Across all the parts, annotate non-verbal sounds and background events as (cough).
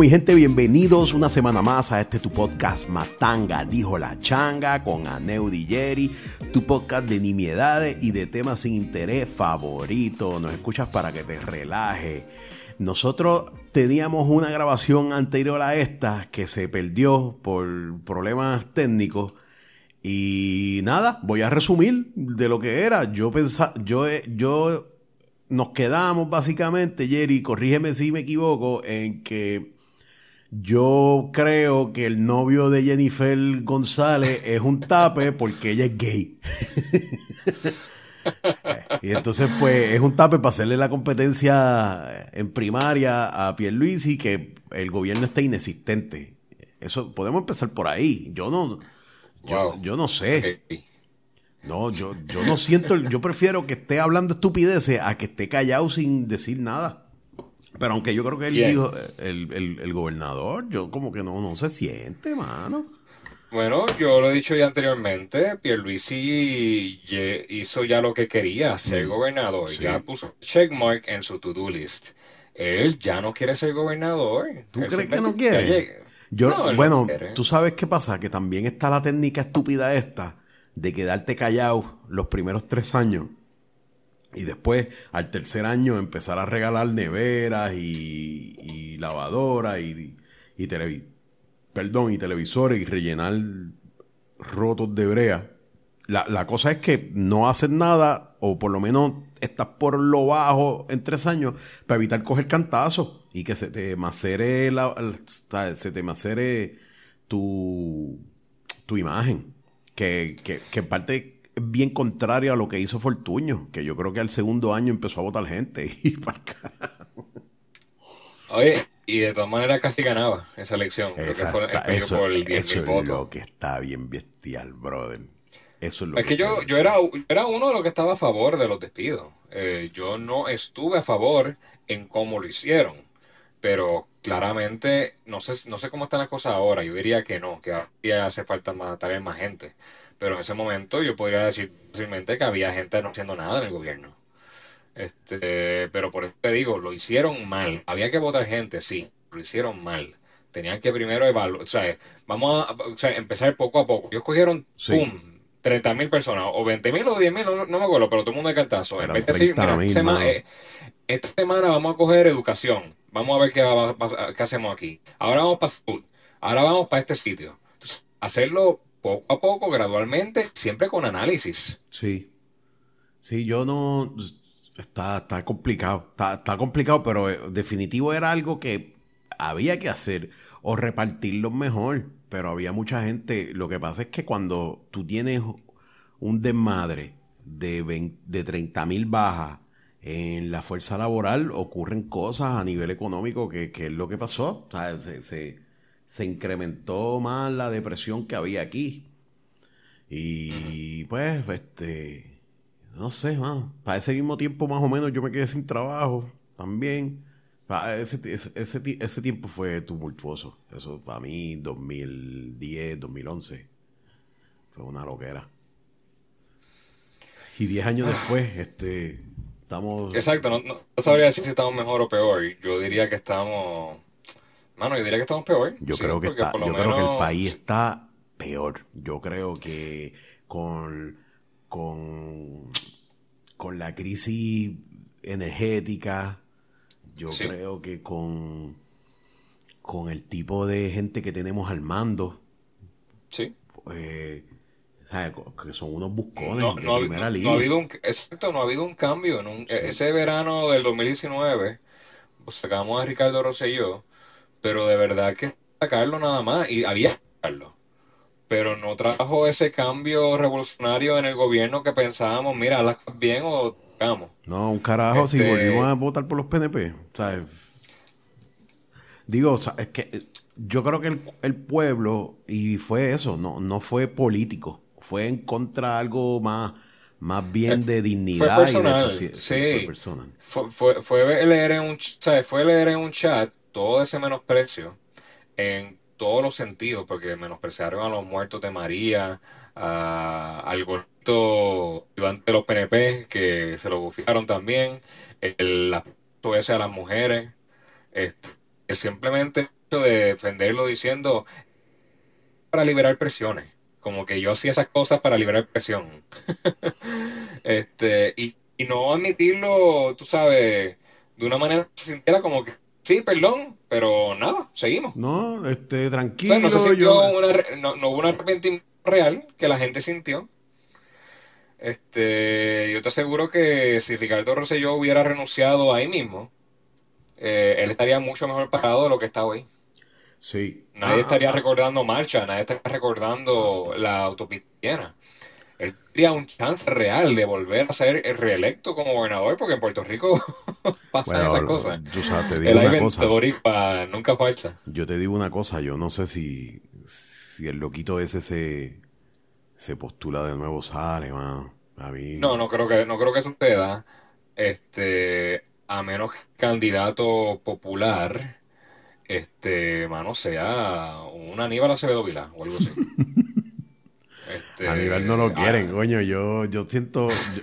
Mi gente, bienvenidos una semana más a este tu podcast Matanga, dijo la changa, con Aneu Jerry, tu podcast de nimiedades y de temas sin interés favorito. Nos escuchas para que te relaje. Nosotros teníamos una grabación anterior a esta que se perdió por problemas técnicos. Y nada, voy a resumir de lo que era. Yo pensaba, yo, yo nos quedamos básicamente, Jerry, corrígeme si me equivoco, en que yo creo que el novio de Jennifer González es un tape porque ella es gay. (laughs) y entonces, pues, es un tape para hacerle la competencia en primaria a Pierluisi que el gobierno está inexistente. Eso, podemos empezar por ahí. Yo no, yo, no sé. No, yo, yo no siento, yo prefiero que esté hablando estupideces a que esté callado sin decir nada. Pero aunque yo creo que él dijo, el, gobernador, yo como que no, no se siente, mano. Bueno, yo lo he dicho ya anteriormente, Pierluisi hizo ya lo que quería, ser mm. gobernador. Ya puso checkmark en su to-do list. Él ya no quiere ser gobernador. ¿Tú crees que no quiere? Yo, bueno, tú sabes qué pasa, que también está la técnica estúpida esta de quedarte callado los primeros tres años y después al tercer año empezar a regalar neveras y, lavadoras y, y, perdón, y televisores y rellenar rotos de brea. La, la, cosa es que no hacen nada, o por lo menos estás por lo bajo en tres años, para evitar coger cantazos y que se te macere, la, se te macere tu, tu imagen que, que, que en parte bien contrario a lo que hizo Fortuño, que yo creo que al segundo año empezó a votar gente (laughs) y para Oye, y de todas maneras casi ganaba esa elección. eso, es lo que está bien bestial, brother. Eso es lo es que, yo, yo era, era uno de los que estaba a favor de los despidos. Eh, yo no estuve a favor en cómo lo hicieron, pero claramente no sé, no sé cómo están las cosas ahora. Yo diría que no, que hace falta más, tal vez más gente. Pero en ese momento yo podría decir fácilmente que había gente no haciendo nada en el gobierno. Este, pero por eso te digo, lo hicieron mal. Había que votar gente, sí, lo hicieron mal. Tenían que primero evaluar, o sea, vamos a empezar poco a poco. Ellos cogieron, ¡pum! 30 mil personas, o 20 mil o 10 mil, no, me acuerdo, pero todo el mundo de cantazo. En vez de esta semana vamos a coger educación, vamos a ver qué, qué hacemos aquí. Ahora vamos para salud, ahora vamos para este sitio. hacerlo poco a poco, gradualmente, siempre con análisis. Sí. Sí, yo no. Está, está complicado. Está, está complicado, pero eh, definitivo era algo que había que hacer o repartirlo mejor. Pero había mucha gente. Lo que pasa es que cuando tú tienes un desmadre de, de 30 mil bajas en la fuerza laboral, ocurren cosas a nivel económico que, que es lo que pasó. O sea, se, se, se incrementó más la depresión que había aquí. Y pues, este, no sé, para ese mismo tiempo más o menos yo me quedé sin trabajo también. ese, ese, ese, tiempo fue tumultuoso. Eso para mí, 2010, 2011, fue una loquera. Y 10 años después, este, estamos... Exacto, no, no sabría decir si estamos mejor o peor. Yo diría que estamos Mano, yo diría que estamos peor. Yo creo que está, yo creo que el país está peor. Yo creo que con, con, con la crisis energética, yo creo que con, con el tipo de gente que tenemos al mando, sí. Pues, que son unos buscones de primera línea. No ha habido un, exacto, no ha habido un cambio. En un, Ese verano del 2019, pues sacamos a Ricardo Rosselló pero de verdad que sacarlo nada más, y había que sacarlo. Pero no trajo ese cambio revolucionario en el gobierno que pensábamos, mira, las bien o tocamos. No, un carajo si este volvimos a votar por los PNP. digo, es que yo creo que el, pueblo, y fue eso, no, no fue político, fue en contra de algo más, más bien de dignidad y de sociedad. Sí, fue Fue, fue, leer en un, fue leer en un chat todo ese menosprecio en todos los sentidos, porque menospreciaron a los muertos de María, al gordito de los PNP, que se lo bufiaron también, el aspecto ese a las mujeres, este, simplemente hecho de defenderlo diciendo para liberar presiones. Como que yo hacía esas cosas para liberar presión. (laughs) este, y, y no admitirlo, tú sabes, de una manera que se sintiera como que sí, perdón, pero nada, seguimos. No, este, tranquilo. O sea, no, se yo- una no- no hubo un arrepentimiento real que la gente sintió. Este, yo te aseguro que si Ricardo Rosselló hubiera renunciado ahí mismo, eh, él estaría mucho mejor parado de lo que está hoy. Sí. Nadie Ah, estaría ah, recordando marcha, nadie estaría recordando la autopista. Él tendría un chance real de volver a ser reelecto como gobernador, porque en Puerto Rico (laughs) pasan Bueno, esas cosas. sabes, te digo El una cosa. boricua nunca falta. Yo te digo una cosa, yo no sé si, si el loquito ese se, se postula de nuevo, sale, mano. A mí. No, no creo que, no creo que suceda. Este, a menos candidato popular, este, mano, sea un Aníbal Acevedo Vilá o algo así. (laughs) Este, Aníbal no lo ah, quieren, coño. Yo, yo siento. yo-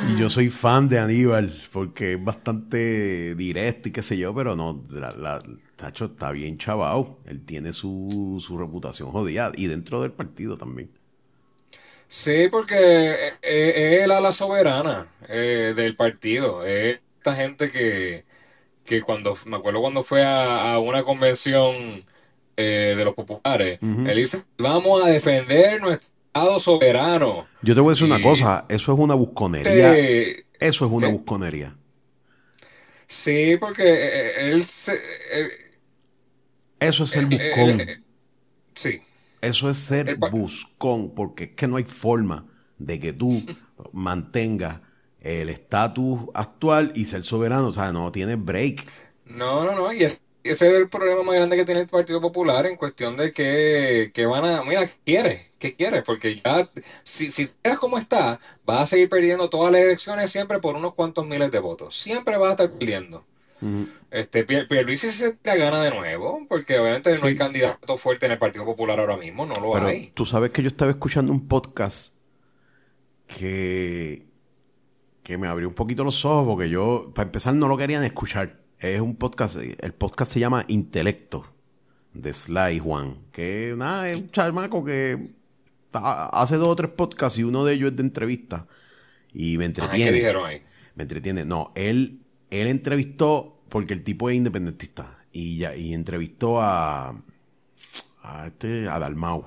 y yo soy fan de Aníbal porque es bastante directo y qué sé yo, pero no. La, la- Tacho está bien chavao. Él tiene su, su reputación jodida y dentro del partido también. Sí, porque eh, eh, es el ala soberana eh, del partido. Es esta gente que, que cuando, me acuerdo cuando fue a, a una convención eh, de los populares, él dice, vamos a defender nuestro Estado soberano. Yo te voy a decir una cosa, eso es una busconería. Eh, Eso es una busconería. sí, porque eh, él, se- eh, Eso es ser buscón. sí. Eso es ser buscón, porque es que no hay forma de que tú (laughs) mantengas el estatus actual y ser soberano. O sea, no tienes break. No, no, no, y es- ese es el problema más grande que tiene el Partido Popular en cuestión de que, que van a, mira, ¿qué quiere? ¿Qué quiere? Porque ya, si, si eres como está, vas a seguir perdiendo todas las elecciones siempre por unos cuantos miles de votos. Siempre vas a estar perdiendo. Ujú. Este, Pier- Pierluisi se la gana de nuevo, porque obviamente no hay candidato fuerte en el Partido Popular ahora mismo, no lo Pero hay. tú sabes que yo estaba escuchando un podcast que, que me abrió un poquito los ojos porque yo, para empezar, no lo querían escuchar. Es un podcast, el podcast se llama Intelecto, de Sly Juan, que nada, es un charmaco que ta- hace dos o tres podcasts y uno de ellos es de entrevista. Y me Ajá, ¿qué entretiene. dijeron ahí? Me entretiene. No, él, él entrevistó, porque el tipo es independentista, y, ya, y entrevistó a, a, este, a Dalmau.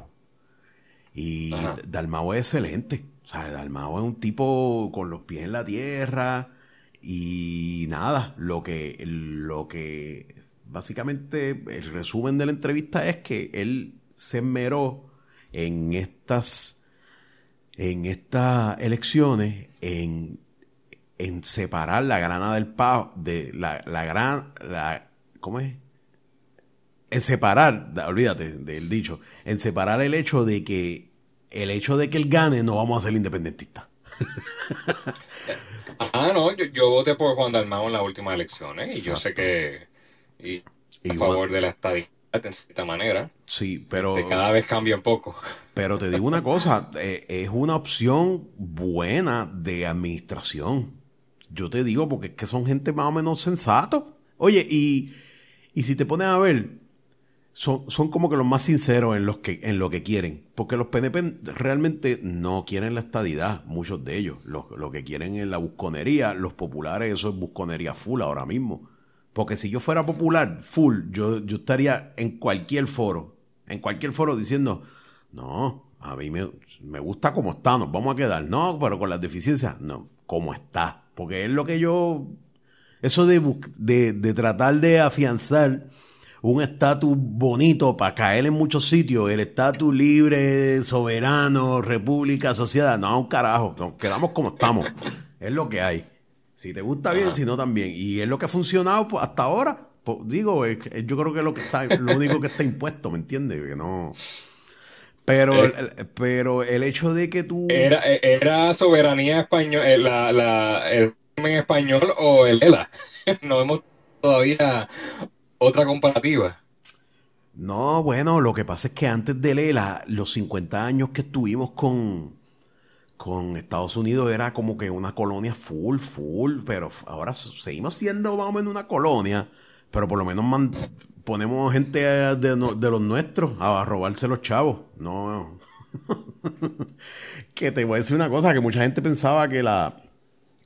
Y Ajá. Dalmau es excelente. O sea, Dalmau es un tipo con los pies en la tierra. Y nada, lo que, lo que básicamente el resumen de la entrevista es que él se esmeró en estas, en estas elecciones en en separar la grana del pavo de la, la gran la ¿cómo es? En separar, da- olvídate del dicho, en separar el hecho de que el hecho de que él gane no vamos a ser independentistas. (laughs) Ah, no, yo, yo voté por Juan Dalmau en las últimas elecciones y yo sé que y a favor de la estadidad en cierta manera, Sí, pero de cada vez cambia un poco. pero te digo una cosa, eh, es una opción buena de administración. Yo te digo porque es que son gente más o menos sensato. Oye, y, y si te pones a ver, son, son como que los más sinceros en, los que, en lo que quieren. Porque los PNP realmente no quieren la estadidad, muchos de ellos. Lo, lo que quieren es la busconería. Los populares, eso es busconería full ahora mismo. Porque si yo fuera popular, full, yo, yo estaría en cualquier foro, en cualquier foro diciendo, no, a mí me, me gusta como está, nos vamos a quedar. No, pero con las deficiencias, no, como está. Porque es lo que yo, eso de, de, de tratar de afianzar un estatus bonito para caer en muchos sitios, el estatus libre, soberano, república, sociedad, no, un carajo, nos quedamos como estamos. Es lo que hay. Si te gusta bien, si no también. Y es lo que ha funcionado pues, hasta ahora. Pues, digo, es yo creo que es lo que está, lo único que está impuesto, ¿me entiendes? Que no. Pero, Eh. el- pero el hecho de que tú. Era, era soberanía española, la, la, el régimen español o el ELA. (laughs) No vemos todavía otra comparativa. No, bueno, lo que pasa es que antes de Lela, los 50 años que estuvimos con, con Estados Unidos era como que una colonia full, full, pero ahora seguimos siendo más o menos una colonia, pero por lo menos man- ponemos gente de, no- de los nuestros a robarse los chavos. No. (laughs) que te voy a decir una cosa, que mucha gente pensaba que la,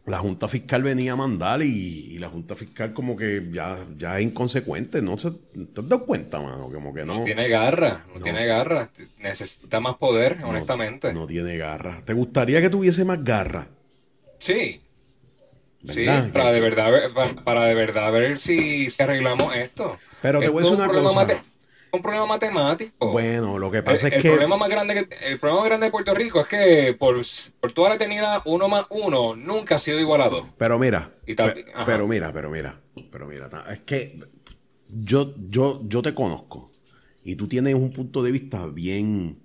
la Junta Fiscal venía a mandar y, y la Junta Fiscal como que ya, ya es inconsecuente. ¿No se, te has dado cuenta, mano? Como que no, No tiene garra, no, No. tiene garra. Necesita más poder, honestamente. no tiene garra. ¿Te gustaría que tuviese más garra? Sí. Sí, para de verdad ver, para, para de verdad ver si, si arreglamos esto. Pero te voy a decir una cosa. mate- un problema matemático. Bueno, lo que El, pasa el es que... problema más grande que, el problema más grande de Puerto Rico es que por, por toda la eternidad uno más uno nunca ha sido igual a dos. Pero mira, Y tal- pero mira, pero mira, pero mira, es que yo, yo, yo te conozco y tú tienes un punto de vista bien,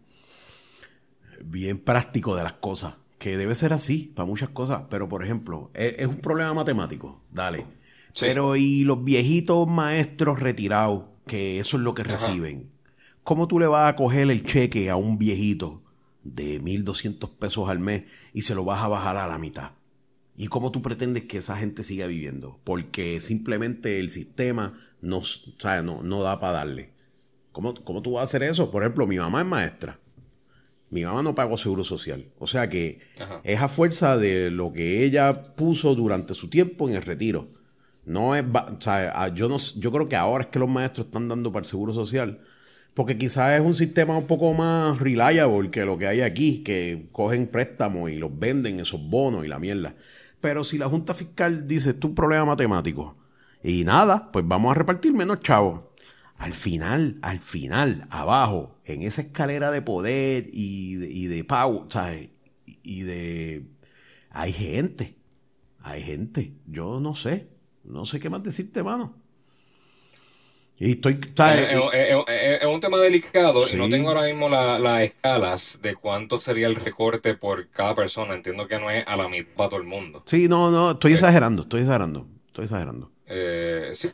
bien práctico de las cosas, que debe ser así para muchas cosas, pero por ejemplo, es, es un problema matemático, dale. Sí. Pero y los viejitos maestros retirados, que eso es lo que reciben, ¿cómo tú le vas a coger el cheque a un viejito de 1.200 pesos al mes y se lo vas a bajar a la mitad? ¿Y cómo tú pretendes que esa gente siga viviendo? Porque simplemente el sistema no, o sea, no, no da para darle. ¿Cómo, ¿Cómo tú vas a hacer eso? Por ejemplo, mi mamá es maestra. Mi mamá no pagó seguro social. O sea que Ajá. es a fuerza de lo que ella puso durante su tiempo en el retiro. No es, o sea, yo no, yo creo que ahora es que los maestros están dando para el seguro social, porque quizás es un sistema un poco más reliable que lo que hay aquí, que cogen préstamos y los venden esos bonos y la mierda. Pero si la Junta Fiscal dice, esto es un problema matemático, y nada, pues vamos a repartir menos chavos. Al final, al final, abajo, en esa escalera de poder y de, y de ¿sabes? Y de... Hay gente, hay gente, yo no sé, no sé qué más decirte, mano. Y estoy, ¿sabes? Es, es- es- es un tema delicado y no Sí. tengo ahora mismo la- las escalas de cuánto sería el recorte por cada persona. Entiendo que no es a la mitad para todo el mundo. Sí, no, no, estoy exagerando, estoy exagerando, estoy exagerando. Eh, sí,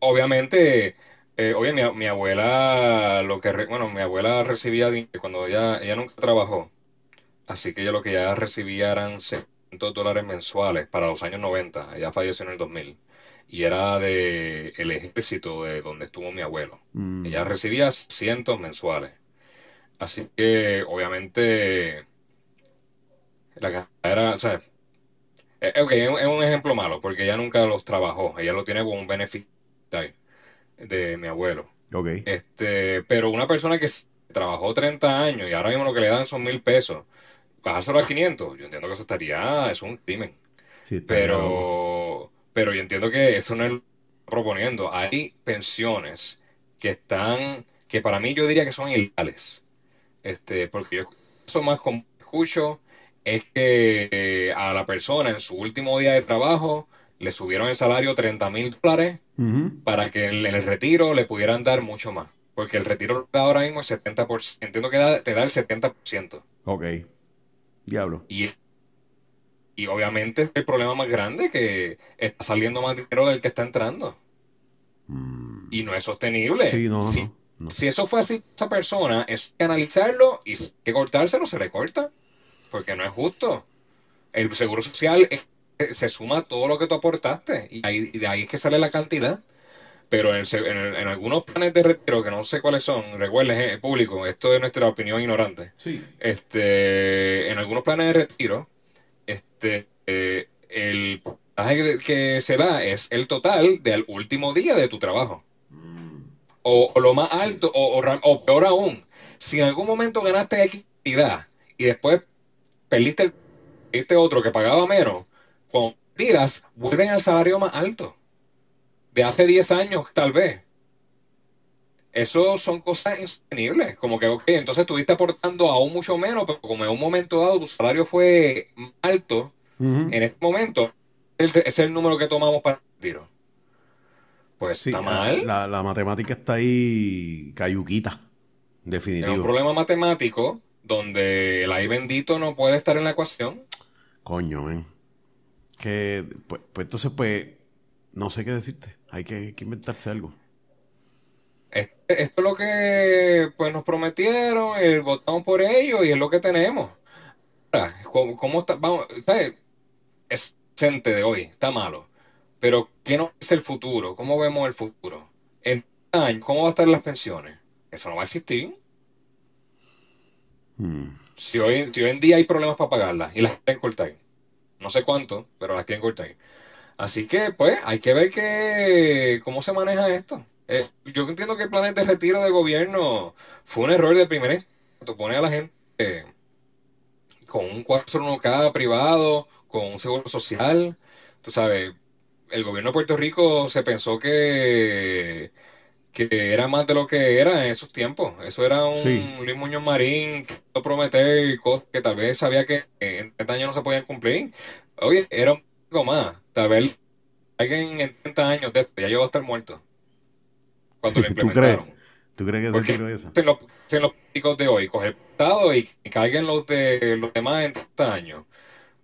obviamente, eh, oye, mi, mi abuela, lo que, re- bueno, mi abuela recibía dinero cuando ella, ella nunca trabajó, así que ella lo que ya recibía eran 600 dólares mensuales para los años 90, ella falleció en el 2000, y era de el ejército de donde estuvo mi abuelo. Mm, Ella recibía cientos mensuales, así que obviamente la cantidad era, o sea, ok, es un ejemplo malo, porque ella nunca los trabajó, ella lo tiene como un beneficio de mi abuelo. ok. Este, pero una persona que trabajó 30 años y ahora mismo lo que le dan son mil pesos, bajárselo a 500, yo entiendo que eso estaría, es un crimen. Sí, estaría loco. Pero, yo entiendo que eso no es lo que estoy proponiendo. Hay pensiones que están, que para mí yo diría que son ilegales. Este, porque yo eso más como escucho es que eh, a la persona en su último día de trabajo le subieron el salario 30 mil dólares para que en el retiro le pudieran dar mucho más. Porque el retiro ahora mismo el 70%, entiendo que da- te da el 70%. Ok. Diablo. Y, y obviamente es el problema más grande que está saliendo más dinero del que está entrando. Mm, Y no es sostenible. Sí, no, si, no, no. si eso fue así, esa persona es que analizarlo y si hay que cortárselo, se le corta. Porque no es justo. El seguro social eh, se suma a todo lo que tú aportaste. Y, ahí, y de ahí es que sale la cantidad. Pero en, el se- en el- en algunos planes de retiro, que no sé cuáles son, recuerden, eh, público, esto es nuestra opinión ignorante. Sí. Este, en algunos planes de retiro, este, eh, el porcentaje que, se da es el total del último día de tu trabajo. Mm, O, o lo más alto, o, o ra- o peor aún, si en algún momento ganaste cantidad y después perdiste, el- perdiste otro que pagaba menos, cuando tiras, vuelven al salario más alto. De hace 10 años, tal vez. Eso son cosas insostenibles. Como que, ok, entonces estuviste aportando aún mucho menos, pero como en un momento dado tu salario fue alto, en este momento, es el número que tomamos para el retiro. Pues Sí, está mal. la- la matemática está ahí cayuquita. Es un Definitivo. problema matemático donde el ay bendito no puede estar en la ecuación. Coño, men. Que, pues, pues entonces, pues, no sé qué decirte. Hay que, hay que inventarse algo. Esto es lo que pues nos prometieron, eh, votamos por ello y es lo que tenemos. Ahora, ¿cómo, cómo está? Vamos, ¿sabes? Es decente de hoy, está malo. Pero, ¿qué nos es el futuro? ¿Cómo vemos el futuro? En años, ¿cómo va a estar las pensiones? Eso no va a existir. Hmm. Si hoy, si hoy en día hay problemas para pagarlas y las quieren cortar. No sé cuánto, pero las quieren cortar. Así que, pues, hay que ver que, cómo se maneja esto. Eh, yo entiendo que el plan de retiro de gobierno fue un error de primera instancia. Tú pones a la gente eh, con un 401k privado, con un seguro social. Tú sabes, el gobierno de Puerto Rico se pensó que, que era más de lo que era en esos tiempos. Eso era un Sí, Luis Muñoz Marín que prometer cosas que tal vez sabía que en 30 años no se podían cumplir. Oye, era un poco más. Tal vez alguien en 30 años de esto ya yo va a estar muerto cuando lo (laughs) ¿tú crees? implementaron. ¿Tú crees que se Porque esa? los, hacen los políticos de hoy, coger el Estado y que caigan los de los demás en 30 años.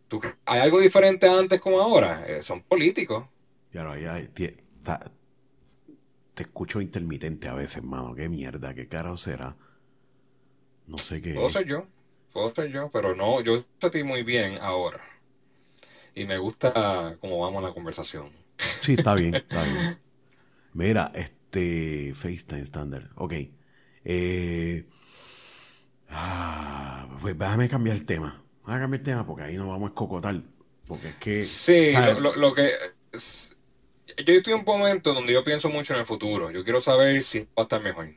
¿Tú ¿Hay algo diferente antes como ahora? Eh, son políticos. Ya tie- ta- te escucho intermitente a veces, mano. Qué mierda, qué carajo será. No sé qué Puedo ser yo, puedo ser yo, pero no, yo estoy muy bien ahora. Y me gusta cómo vamos en la conversación. Sí, está bien, (laughs) está bien. Mira, este FaceTime estándar. Ok. Eh, ah, pues déjame cambiar el tema. Déjame cambiar el tema porque ahí nos vamos a escocotar. Porque es que, Sí, lo, lo- lo que... es- yo estoy en un momento donde yo pienso mucho en el futuro. Yo quiero saber si va a estar mejor.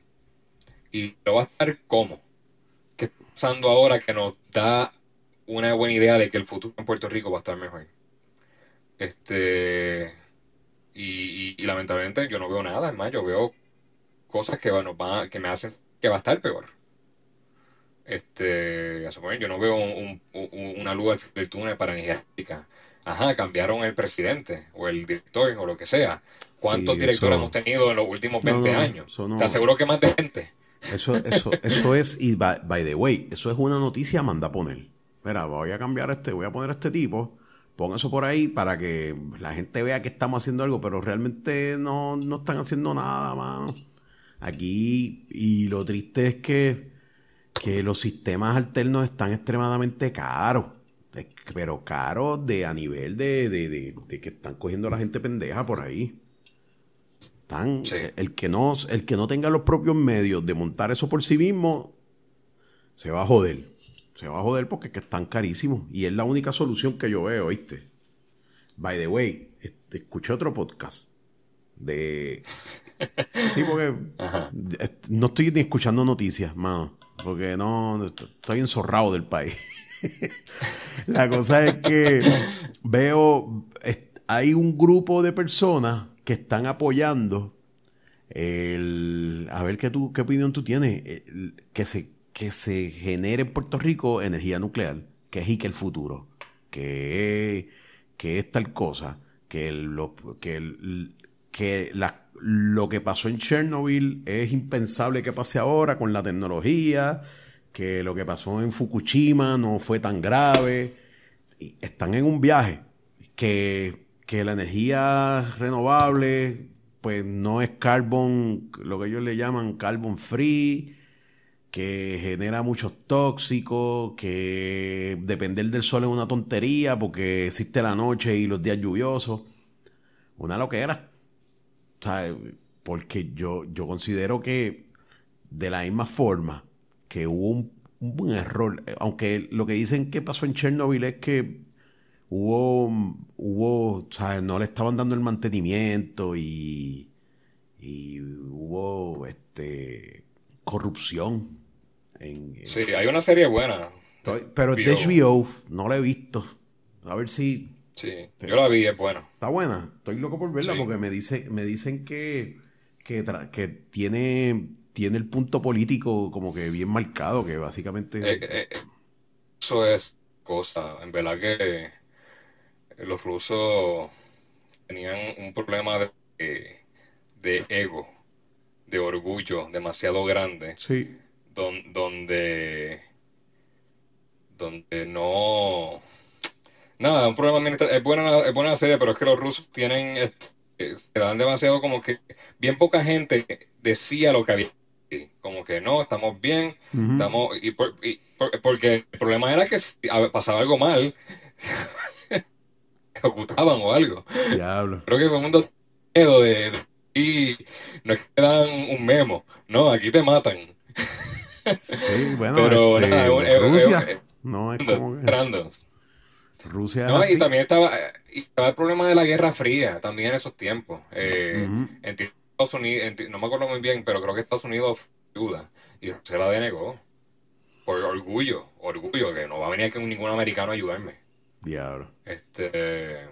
Y lo va a estar cómo. ¿Qué está pasando ahora que nos da una buena idea de que el futuro en Puerto Rico va a estar mejor? Este... Y, y- y lamentablemente yo no veo nada, es más, yo veo cosas que, bueno, va- que me hacen que va a estar peor. Este, a suponer, yo no veo un- un- una luz al del túnel para energía eléctrica. Ajá, cambiaron el presidente o el director o lo que sea. ¿Cuántos Sí, directores eso. hemos tenido en los últimos No, 20 no, no. años? No. Te aseguro que más de gente. Eso, eso, eso es, y by, by the way, eso es una noticia manda a poner. Mira, voy a cambiar este, voy a poner a este tipo, pon eso por ahí para que la gente vea que estamos haciendo algo, pero realmente no, no están haciendo nada, mano. Aquí, y lo triste es que, que los sistemas alternos están extremadamente caros. Pero caros de a nivel de, de, de, de que están cogiendo a la gente pendeja por ahí. Están, Sí. el, que no, el que no tenga los propios medios de montar eso por sí mismo, se va a joder. Se va a joder porque es que están carísimos. Y es la única solución que yo veo, ¿viste? By the way, este, escuché otro podcast de... (laughs) Sí, porque Ajá. no estoy ni escuchando noticias, mano. Porque no, est- estoy enzorrado del país. (laughs) La cosa es que (laughs) veo, hay un grupo de personas que están apoyando el, a ver qué tú, qué opinión tú tienes, el- que se, que se genere en Puerto Rico energía nuclear, que es que el futuro, que, que es tal cosa, que el- lo, que, el- que lo que pasó en Chernobyl es impensable que pase ahora con la tecnología, que lo que pasó en Fukushima no fue tan grave. Están en un viaje que, que la energía renovable pues no es carbon, lo que ellos le llaman carbon free, que genera muchos tóxicos, que depender del sol es una tontería porque existe la noche y los días lluviosos. Una loquera. Sea, porque yo, yo considero que de la misma forma que hubo un, un error, aunque lo que dicen que pasó en Chernobyl es que hubo, hubo, sea, no le estaban dando el mantenimiento y, y hubo este corrupción. En, en- Sí, hay una serie buena. Estoy- pero es de HBO, no la he visto. A ver si Sí, yo la vi, es buena. Está buena, estoy loco por verla Sí. porque me dice, me dicen que, que, tiene, tiene el punto político como que bien marcado, que básicamente Eh, eh, eh, eso es cosa. En verdad que los rusos tenían un problema de, eh, de ego, de orgullo demasiado grande, sí, don- donde, donde no... Nada, un problema administrativo. Es buena, es buena la serie, pero es que los rusos tienen, este, se dan demasiado como que bien poca gente decía lo que había. Como que no, estamos bien, estamos, y, por- y por- porque el problema era que si pasaba algo mal, (laughs) ejecutaban o algo. Diablo. Creo que todo el mundo tiene miedo de- y no es que dan un memo, no, aquí te matan. Sí, (laughs) bueno, Pero este, nada, Rusia. No es como que Entrando. Rusia No, y también estaba, y estaba el problema de la Guerra Fría, también en esos tiempos. Eh, que Estados Unidos, no me acuerdo muy bien, pero creo que Estados Unidos ayuda y se la denegó. Por orgullo, orgullo, que no va a venir aquí ningún americano a ayudarme. Diablo. Este,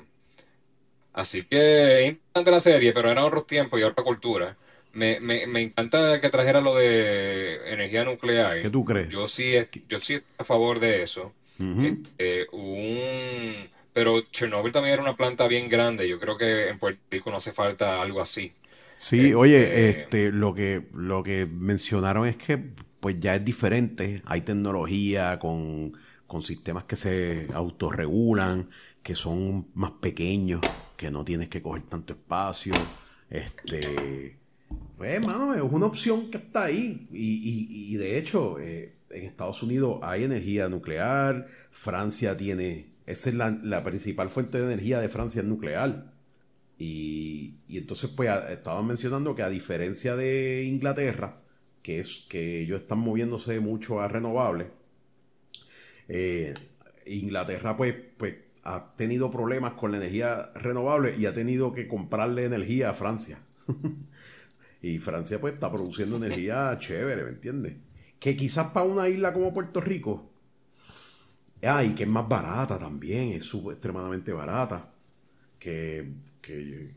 así que es interesante la serie, pero eran otros tiempos y otra cultura. Me, me, me encanta que trajera lo de energía nuclear. ¿Qué tú crees? Yo sí, yo sí estoy a favor de eso. Este, un... Pero Chernobyl también era una planta bien grande. Yo creo que en Puerto Rico no hace falta algo así. Sí, oye, Este- este, lo que, lo que mencionaron es que pues ya es diferente, hay tecnología con, con sistemas que se autorregulan, que son más pequeños, que no tienes que coger tanto espacio. Este, pues, es una opción que está ahí. Y, y- y de hecho, eh, en Estados Unidos hay energía nuclear, Francia tiene, esa es la, la principal fuente de energía de Francia es nuclear. Y, y entonces, pues, estaban mencionando que a diferencia de Inglaterra, que es que ellos están moviéndose mucho a renovables, eh, Inglaterra, pues, pues, ha tenido problemas con la energía renovable y ha tenido que comprarle energía a Francia. (laughs) y Francia, pues, está produciendo energía (laughs) chévere, ¿me entiendes? Que quizás para una isla como Puerto Rico, ah, y que es más barata también, es extremadamente barata que, que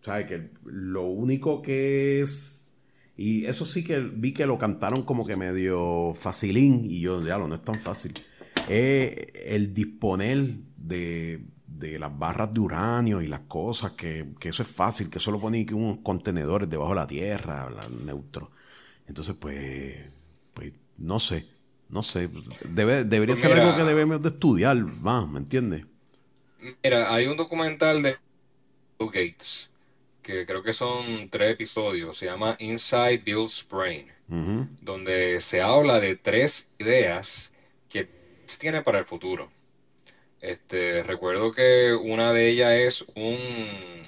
¿sabes? Que lo único que es, y eso sí que vi que lo cantaron como que medio facilín, y yo, ya no es tan fácil, es el disponer de, de las barras de uranio y las cosas, que, que eso es fácil, que solo ponen unos contenedores debajo de la tierra, la- neutro. Entonces, pues, pues, no sé, no sé, debe, debería Pues ser mira. algo que debemos de estudiar más, ¿me entiendes? Mira, hay un documental de Bill Gates, que creo que son tres episodios, se llama Inside Bill's Brain, donde se habla de tres ideas que tiene para el futuro. Este, recuerdo que una de ellas es un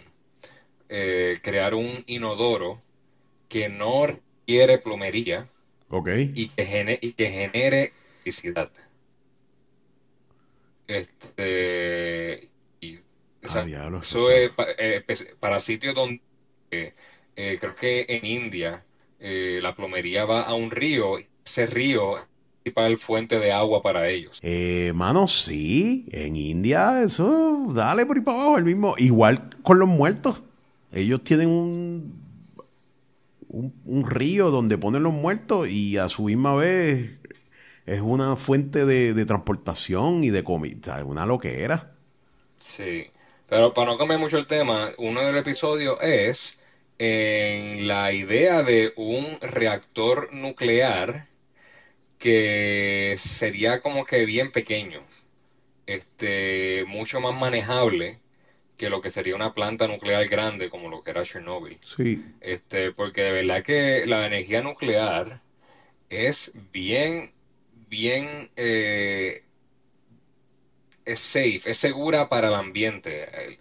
eh, crear un inodoro que no requiere plomería y que, gene- y que genere electricidad. Este, y, o Ah, sea, diablo, eso es pa- eh, para sitios donde eh, creo que en India la plomería va a un río, ese río principal fuente de agua para ellos. Eh, mano, sí, en India, eso, dale por ahí para abajo, el mismo. Igual con los muertos. Ellos tienen un, un, un río donde ponen los muertos y a su misma vez es una fuente de, de transportación y de comida, una loquera. Sí, pero para no cambiar mucho el tema, uno del episodio es en la idea de un reactor nuclear que sería como que bien pequeño, este, mucho más manejable que lo que sería una planta nuclear grande como lo que era Chernobyl. Sí, Este, porque de verdad que la energía nuclear es bien, bien, eh, es safe, es segura para el ambiente, eh,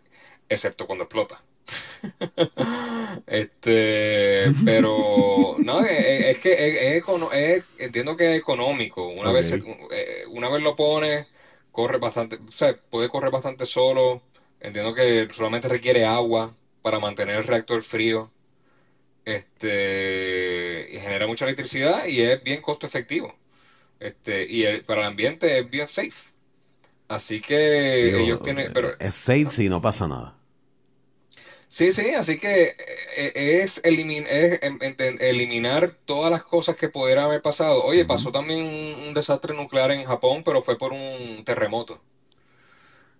excepto cuando explota. (laughs) Este, pero no, es, es- es que es, entiendo que es económico. Una vez, eh, una vez lo pones, corre bastante, o sea, puede correr bastante solo. Entiendo que solamente requiere agua para mantener el reactor frío. Este, y genera mucha electricidad y es bien costo efectivo. Este, y el- para el ambiente es bien safe. Así que digo, ellos tienen, pero es safe si no pasa nada. Sí, sí, así que eh, es, elimin- es em- eliminar todas las cosas que pudieran haber pasado. Oye, pasó también un, desastre nuclear en Japón, pero fue por un terremoto,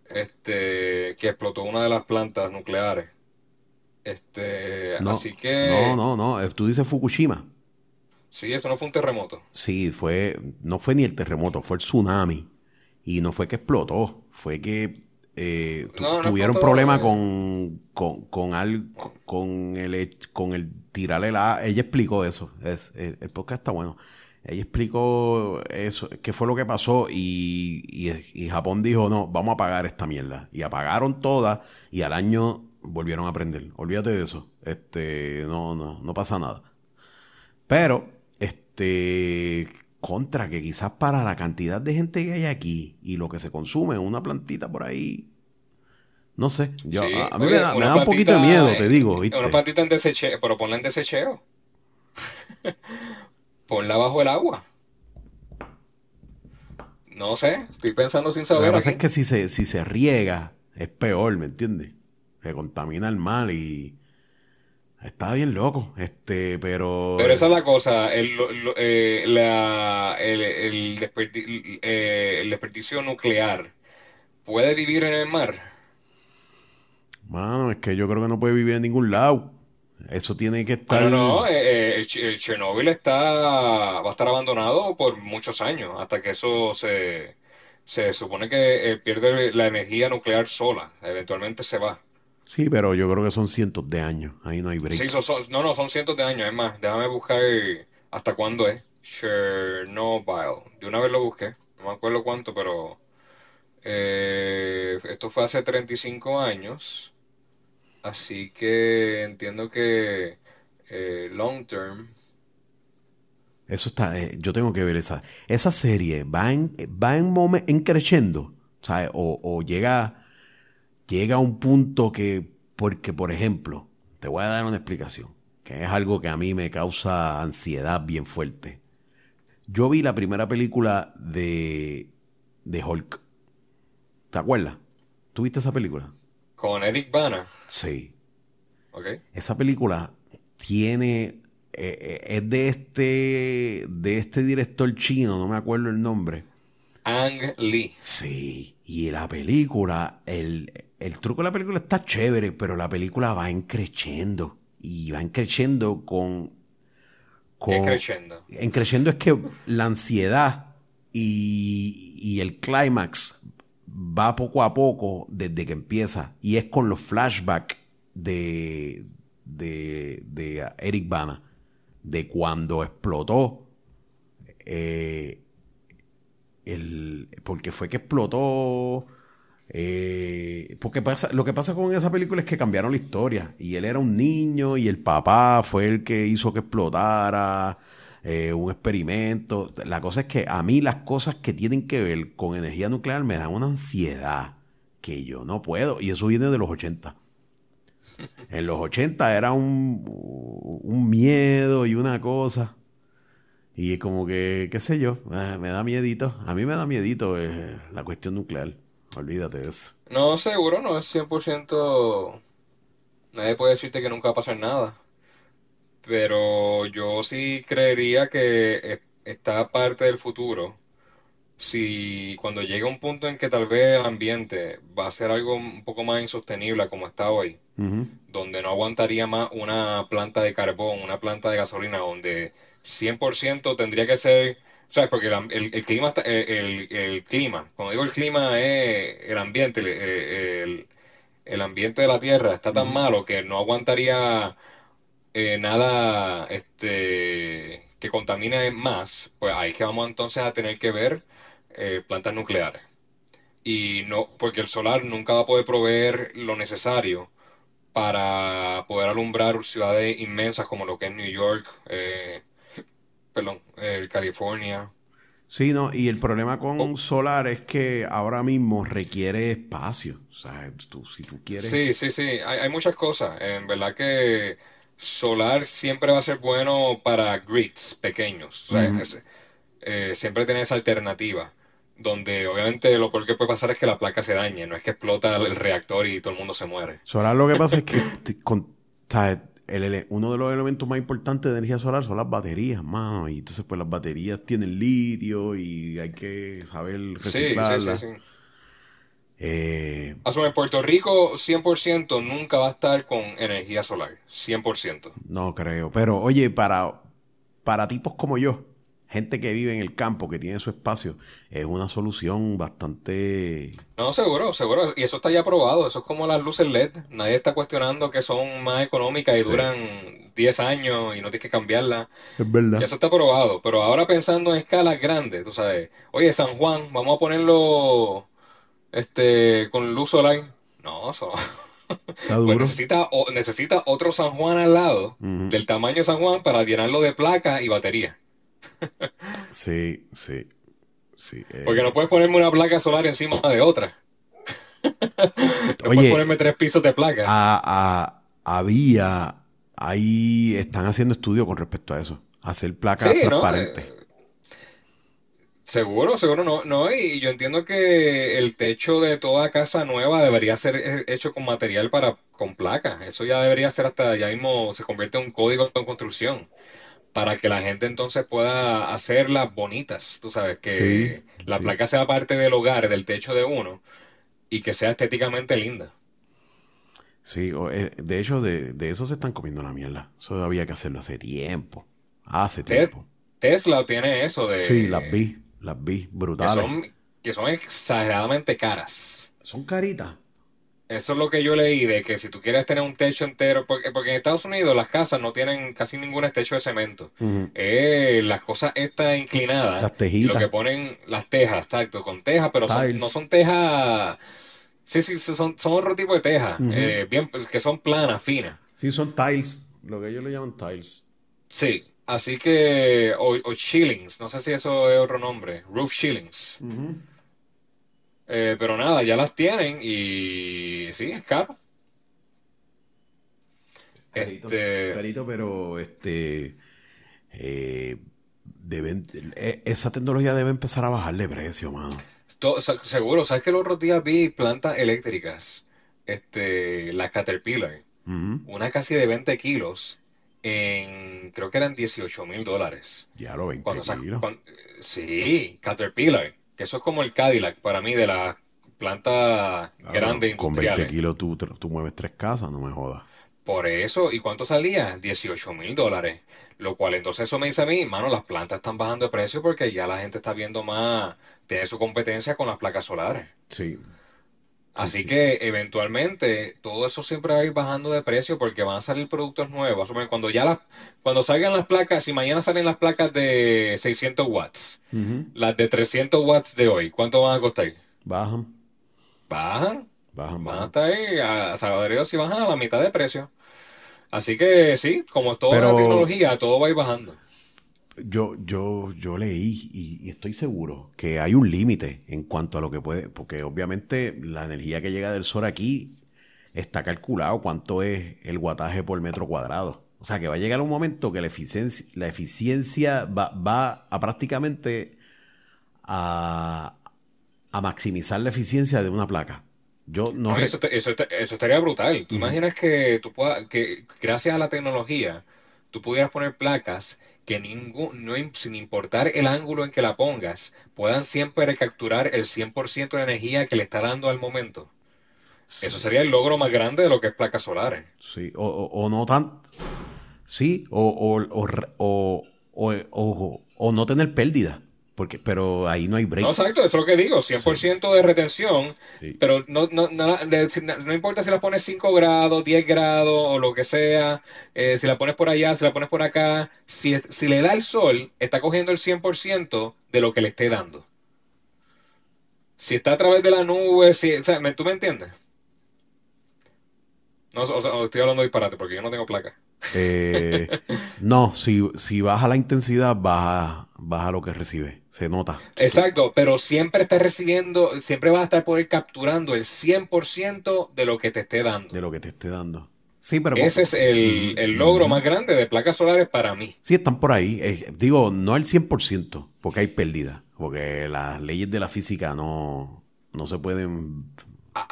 este, que explotó una de las plantas nucleares. Este, No, así que no, no, no, eh, tú dices Fukushima. sí, eso no fue un terremoto. Sí, fue, no fue ni el terremoto, fue el tsunami. Y no fue que explotó, fue que eh, tu- No, no tuvieron problemas con, con, con, al- con el, con el tirarle la... Ella explicó eso, es, el, el podcast está bueno. ella explicó eso, qué fue lo que pasó y, y, y, Japón dijo, no, vamos a apagar esta mierda. Y apagaron todas y al año volvieron a aprender. Olvídate de eso. Este, no, no, no pasa nada. Pero, este, contra que quizás para la cantidad de gente que hay aquí y lo que se consume en una plantita por ahí, no sé, yo, a, mí me da, me da un poquito de miedo, te digo. ¿viste? Una plantita en desecheo, pero ponla en desecheo. (laughs) ponla bajo el agua. No sé, estoy pensando sin saber. Lo que pasa es que si se, si se riega, es peor, ¿me entiendes? Se contamina el mal y está bien loco, este, pero... Pero esa es la cosa, el, eh, la, el, el, eh, el desperdicio nuclear, ¿puede vivir en el mar? Mano, es que yo creo que no puede vivir en ningún lado. Eso tiene que estar. No, no, eh, el Chernobyl está, va a estar abandonado por muchos años, hasta que eso se, se supone que pierde la energía nuclear sola, eventualmente se va. Sí, pero yo creo que son cientos de años, ahí no hay break. Sí, no, no, son cientos de años, es más, déjame buscar hasta cuándo es. Chernobyl, de una vez lo busqué, no me acuerdo cuánto, pero eh, esto fue hace 35 años. Así que entiendo que eh, long term. Eso está, eh, yo tengo que ver esa. Esa serie va en, va en, en creciendo, O, o, llega, llega a un punto que, porque por ejemplo, te voy a dar una explicación, que es algo que a mí me causa ansiedad bien fuerte. Yo vi la primera película de, de Hulk. ¿Te acuerdas? ¿Tuviste esa película? Con Eric Bana. Sí. Ok. Esa película tiene. Eh, eh, es de este. de este director chino, no me acuerdo el nombre. Ang Lee. Sí. Y la película, el, el truco de la película está chévere, pero la película va encreciendo. Y va encreciendo con. con encreciendo? Encreciendo es que la ansiedad y, y el clímax va poco a poco desde que empieza. Y es con los flashbacks de, de, Eric Bana, de cuando explotó, eh, el, porque fue que explotó, eh, porque pasa, lo que pasa con esa película es que cambiaron la historia y él era un niño y el papá fue el que hizo que explotara eh, un experimento. La cosa es que a mí las cosas que tienen que ver con energía nuclear me dan una ansiedad que yo no puedo. Y eso viene de los 80. (laughs) En los 80 era un, un miedo y una cosa. Y como que, qué sé yo, me da miedito. A mí me da miedito eh, la cuestión nuclear. Olvídate de eso. No, seguro, no es 100%... Nadie puede decirte que nunca va a pasar nada pero yo sí creería que está parte del futuro. Si cuando llegue un punto en que tal vez el ambiente va a ser algo un poco más insostenible como está hoy, donde no aguantaría más una planta de carbón, una planta de gasolina, donde 100% tendría que ser, ¿sabes? Porque el, el, clima, está, el, el, clima, cuando digo el clima es el ambiente, el, el ambiente de la Tierra está tan malo que no aguantaría eh, nada este, que contamine más, pues ahí que vamos entonces a tener que ver eh, plantas nucleares. Y no, porque el solar nunca va a poder proveer lo necesario para poder alumbrar ciudades inmensas como lo que es New York, eh, perdón, California. Sí, no, y el problema con oh. solar es que ahora mismo requiere espacio. O sea, tú, si tú quieres. Sí, sí, sí, hay, hay muchas cosas. En verdad que solar siempre va a ser bueno para grids pequeños. Eh, siempre tiene esa alternativa. Donde obviamente lo peor que puede pasar es que la placa se dañe, no es que explota el reactor y todo el mundo se muere. Solar lo que pasa es que (laughs) con, uno de los elementos más importantes de energía solar son las baterías, mano. Y entonces pues las baterías tienen litio y hay que saber reciclarlas. Sí, sí, sí, eh, en Puerto Rico 100% nunca va a estar con energía solar, 100%. No creo, pero oye, para, para tipos como yo, gente que vive en el campo, que tiene su espacio, es una solución bastante... No, seguro, seguro. Y eso está ya probado. Eso es como las luces LED. Nadie está cuestionando que son más económicas y Sí. duran 10 años y no tienes que cambiarlas. Es verdad. Ya eso está probado. Pero ahora pensando en escalas grandes, tú sabes, oye, San Juan, vamos a ponerlo este con luz solar. No, eso... (laughs) Está Pues necesita, o- necesita otro San Juan al lado, del tamaño de San Juan, para llenarlo de placa y batería. (laughs) Sí, sí. sí eh, Porque no puedes ponerme una placa solar encima de otra. (laughs) No Oye, puedes ponerme tres pisos de placa. a- a- había, ahí están haciendo estudios con respecto a eso. Hacer placas transparentes. Eh, Seguro, seguro no, no, y yo entiendo que el techo de toda casa nueva debería ser eh, hecho con material para, con placa. Eso ya debería ser hasta, ya mismo se convierte en un código de construcción, para que la gente entonces pueda hacerlas bonitas, tú sabes, que la sí. placa sea parte del hogar, del techo de uno, y que sea estéticamente linda. Sí, o, eh, de hecho, de, de eso se están comiendo la mierda. Eso había que hacerlo hace tiempo. Hace tiempo. Tesla tiene eso de Sí, las vi, las vi, que brutales. son, que son exageradamente caras. Son caritas. Eso es lo que yo leí, de que si tú quieres tener un techo entero, porque, porque en Estados Unidos las casas no tienen casi ningún techo de cemento. Eh, las cosas estas inclinadas, Las y lo tejitas. que ponen las tejas, exacto, con tejas, pero son- no son tejas, sí, sí, son, son otro tipo de tejas, eh, bien, que son planas, finas. Sí, son tiles. Lo que ellos le llaman tiles. Sí, así que, o, o shillings, no sé si eso es otro nombre, roof shillings. Eh, pero nada, ya las tienen y sí, es caro. Carito, Este- carito, pero este eh, deben, eh, esa tecnología debe empezar a bajar de precio, mano. Seguro, ¿sabes que los otros días vi plantas eléctricas? Este, la Caterpillar, una casi de 20 kilos, en, creo que eran 18 mil dólares. Ya lo 20 Cuando sa- kilos. sí, Caterpillar, que eso es como el Cadillac para mí de las plantas Claro, grandes con 20 industriales. kilos tú, tú mueves tres casas, no me jodas. Por eso, ¿y cuánto salía? 18 mil dólares. Lo cual entonces eso me dice a mí, mano, las plantas están bajando de precio porque ya la gente está viendo más, tiene su competencia con las placas solares. Sí. Sí, Así sí. que eventualmente todo eso siempre va a ir bajando de precio porque van a salir productos nuevos. Cuando ya las, cuando salgan las placas, si mañana salen las placas de 600 watts, las de 300 watts de hoy, ¿cuánto van a costar? Bajan, Bajan, bajan, van a bajan. estar ahí, a, Dios si bajan a la mitad de precio. Así que sí, como toda la tecnología, todo va a ir bajando. Yo, yo, yo leí y, y estoy seguro que hay un límite en cuanto a lo que puede, porque obviamente la energía que llega del sol aquí está calculado cuánto es el guataje por metro cuadrado. O sea que va a llegar un momento que la eficiencia, la eficiencia va, va a prácticamente a, a maximizar la eficiencia de una placa. Yo no eso, te- eso, te- eso estaría brutal. ¿Tú imaginas que tú puedas, que gracias a la tecnología, tú pudieras poner placas que ningún, no, sin importar el ángulo en que la pongas, puedan siempre capturar el 100% de energía que le está dando al momento? Eso sería el logro más grande de lo que es placas solares. Sí, o, o- o no tan. Sí, o, o, o, re- o, o- o- o no tener pérdida. Porque, pero ahí no hay break. No, exacto, eso es lo que digo, 100% de retención, Sí. pero no, no, no, no importa si la pones 5 grados, 10 grados o lo que sea, eh, si la pones por allá, si la pones por acá, si, si le da el sol, está cogiendo el 100% de lo que le esté dando. Si está a través de la nube, si, o sea, ¿me- ¿tú me entiendes? No, o sea, estoy hablando de disparate porque yo no tengo placa. Eh, (laughs) no, si, si baja la intensidad, baja, baja lo que recibe. Se nota. Exacto, pero siempre está recibiendo, siempre vas a estar poder capturando el 100% de lo que te esté dando. De lo que te esté dando. Sí, pero. Ese es el, el logro más grande de placas solares para mí. Sí, están por ahí. Eh, digo, no al 100%, porque hay pérdida. Porque las leyes de la física no, no se pueden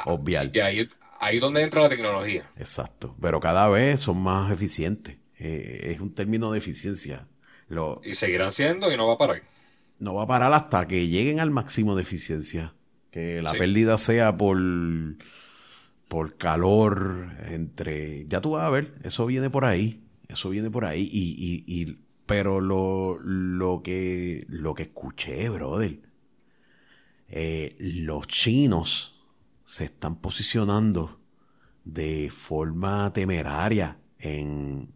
obviar. Y ahí, ahí donde entra la tecnología. Exacto. Pero cada vez son más eficientes. Eh, es un término de eficiencia. Lo, Y seguirán siendo y no va a parar. no va a parar hasta que lleguen al máximo de eficiencia. Que la Sí. pérdida sea por, por calor, entre... Ya tú vas a ver, eso viene por ahí. Eso viene por ahí. Y, y- y pero lo, lo, que, lo que escuché, brother, eh, los chinos se están posicionando de forma temeraria en,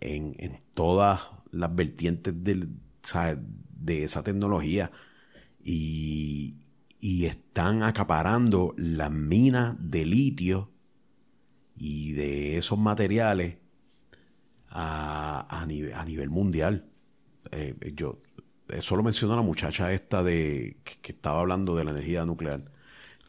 en, en todas las vertientes de esa tecnología y, y están acaparando las minas de litio y de esos materiales a, a, nivel, a nivel, mundial. Eh, yo, eso lo mencionó la muchacha esta de que, estaba hablando de la energía nuclear,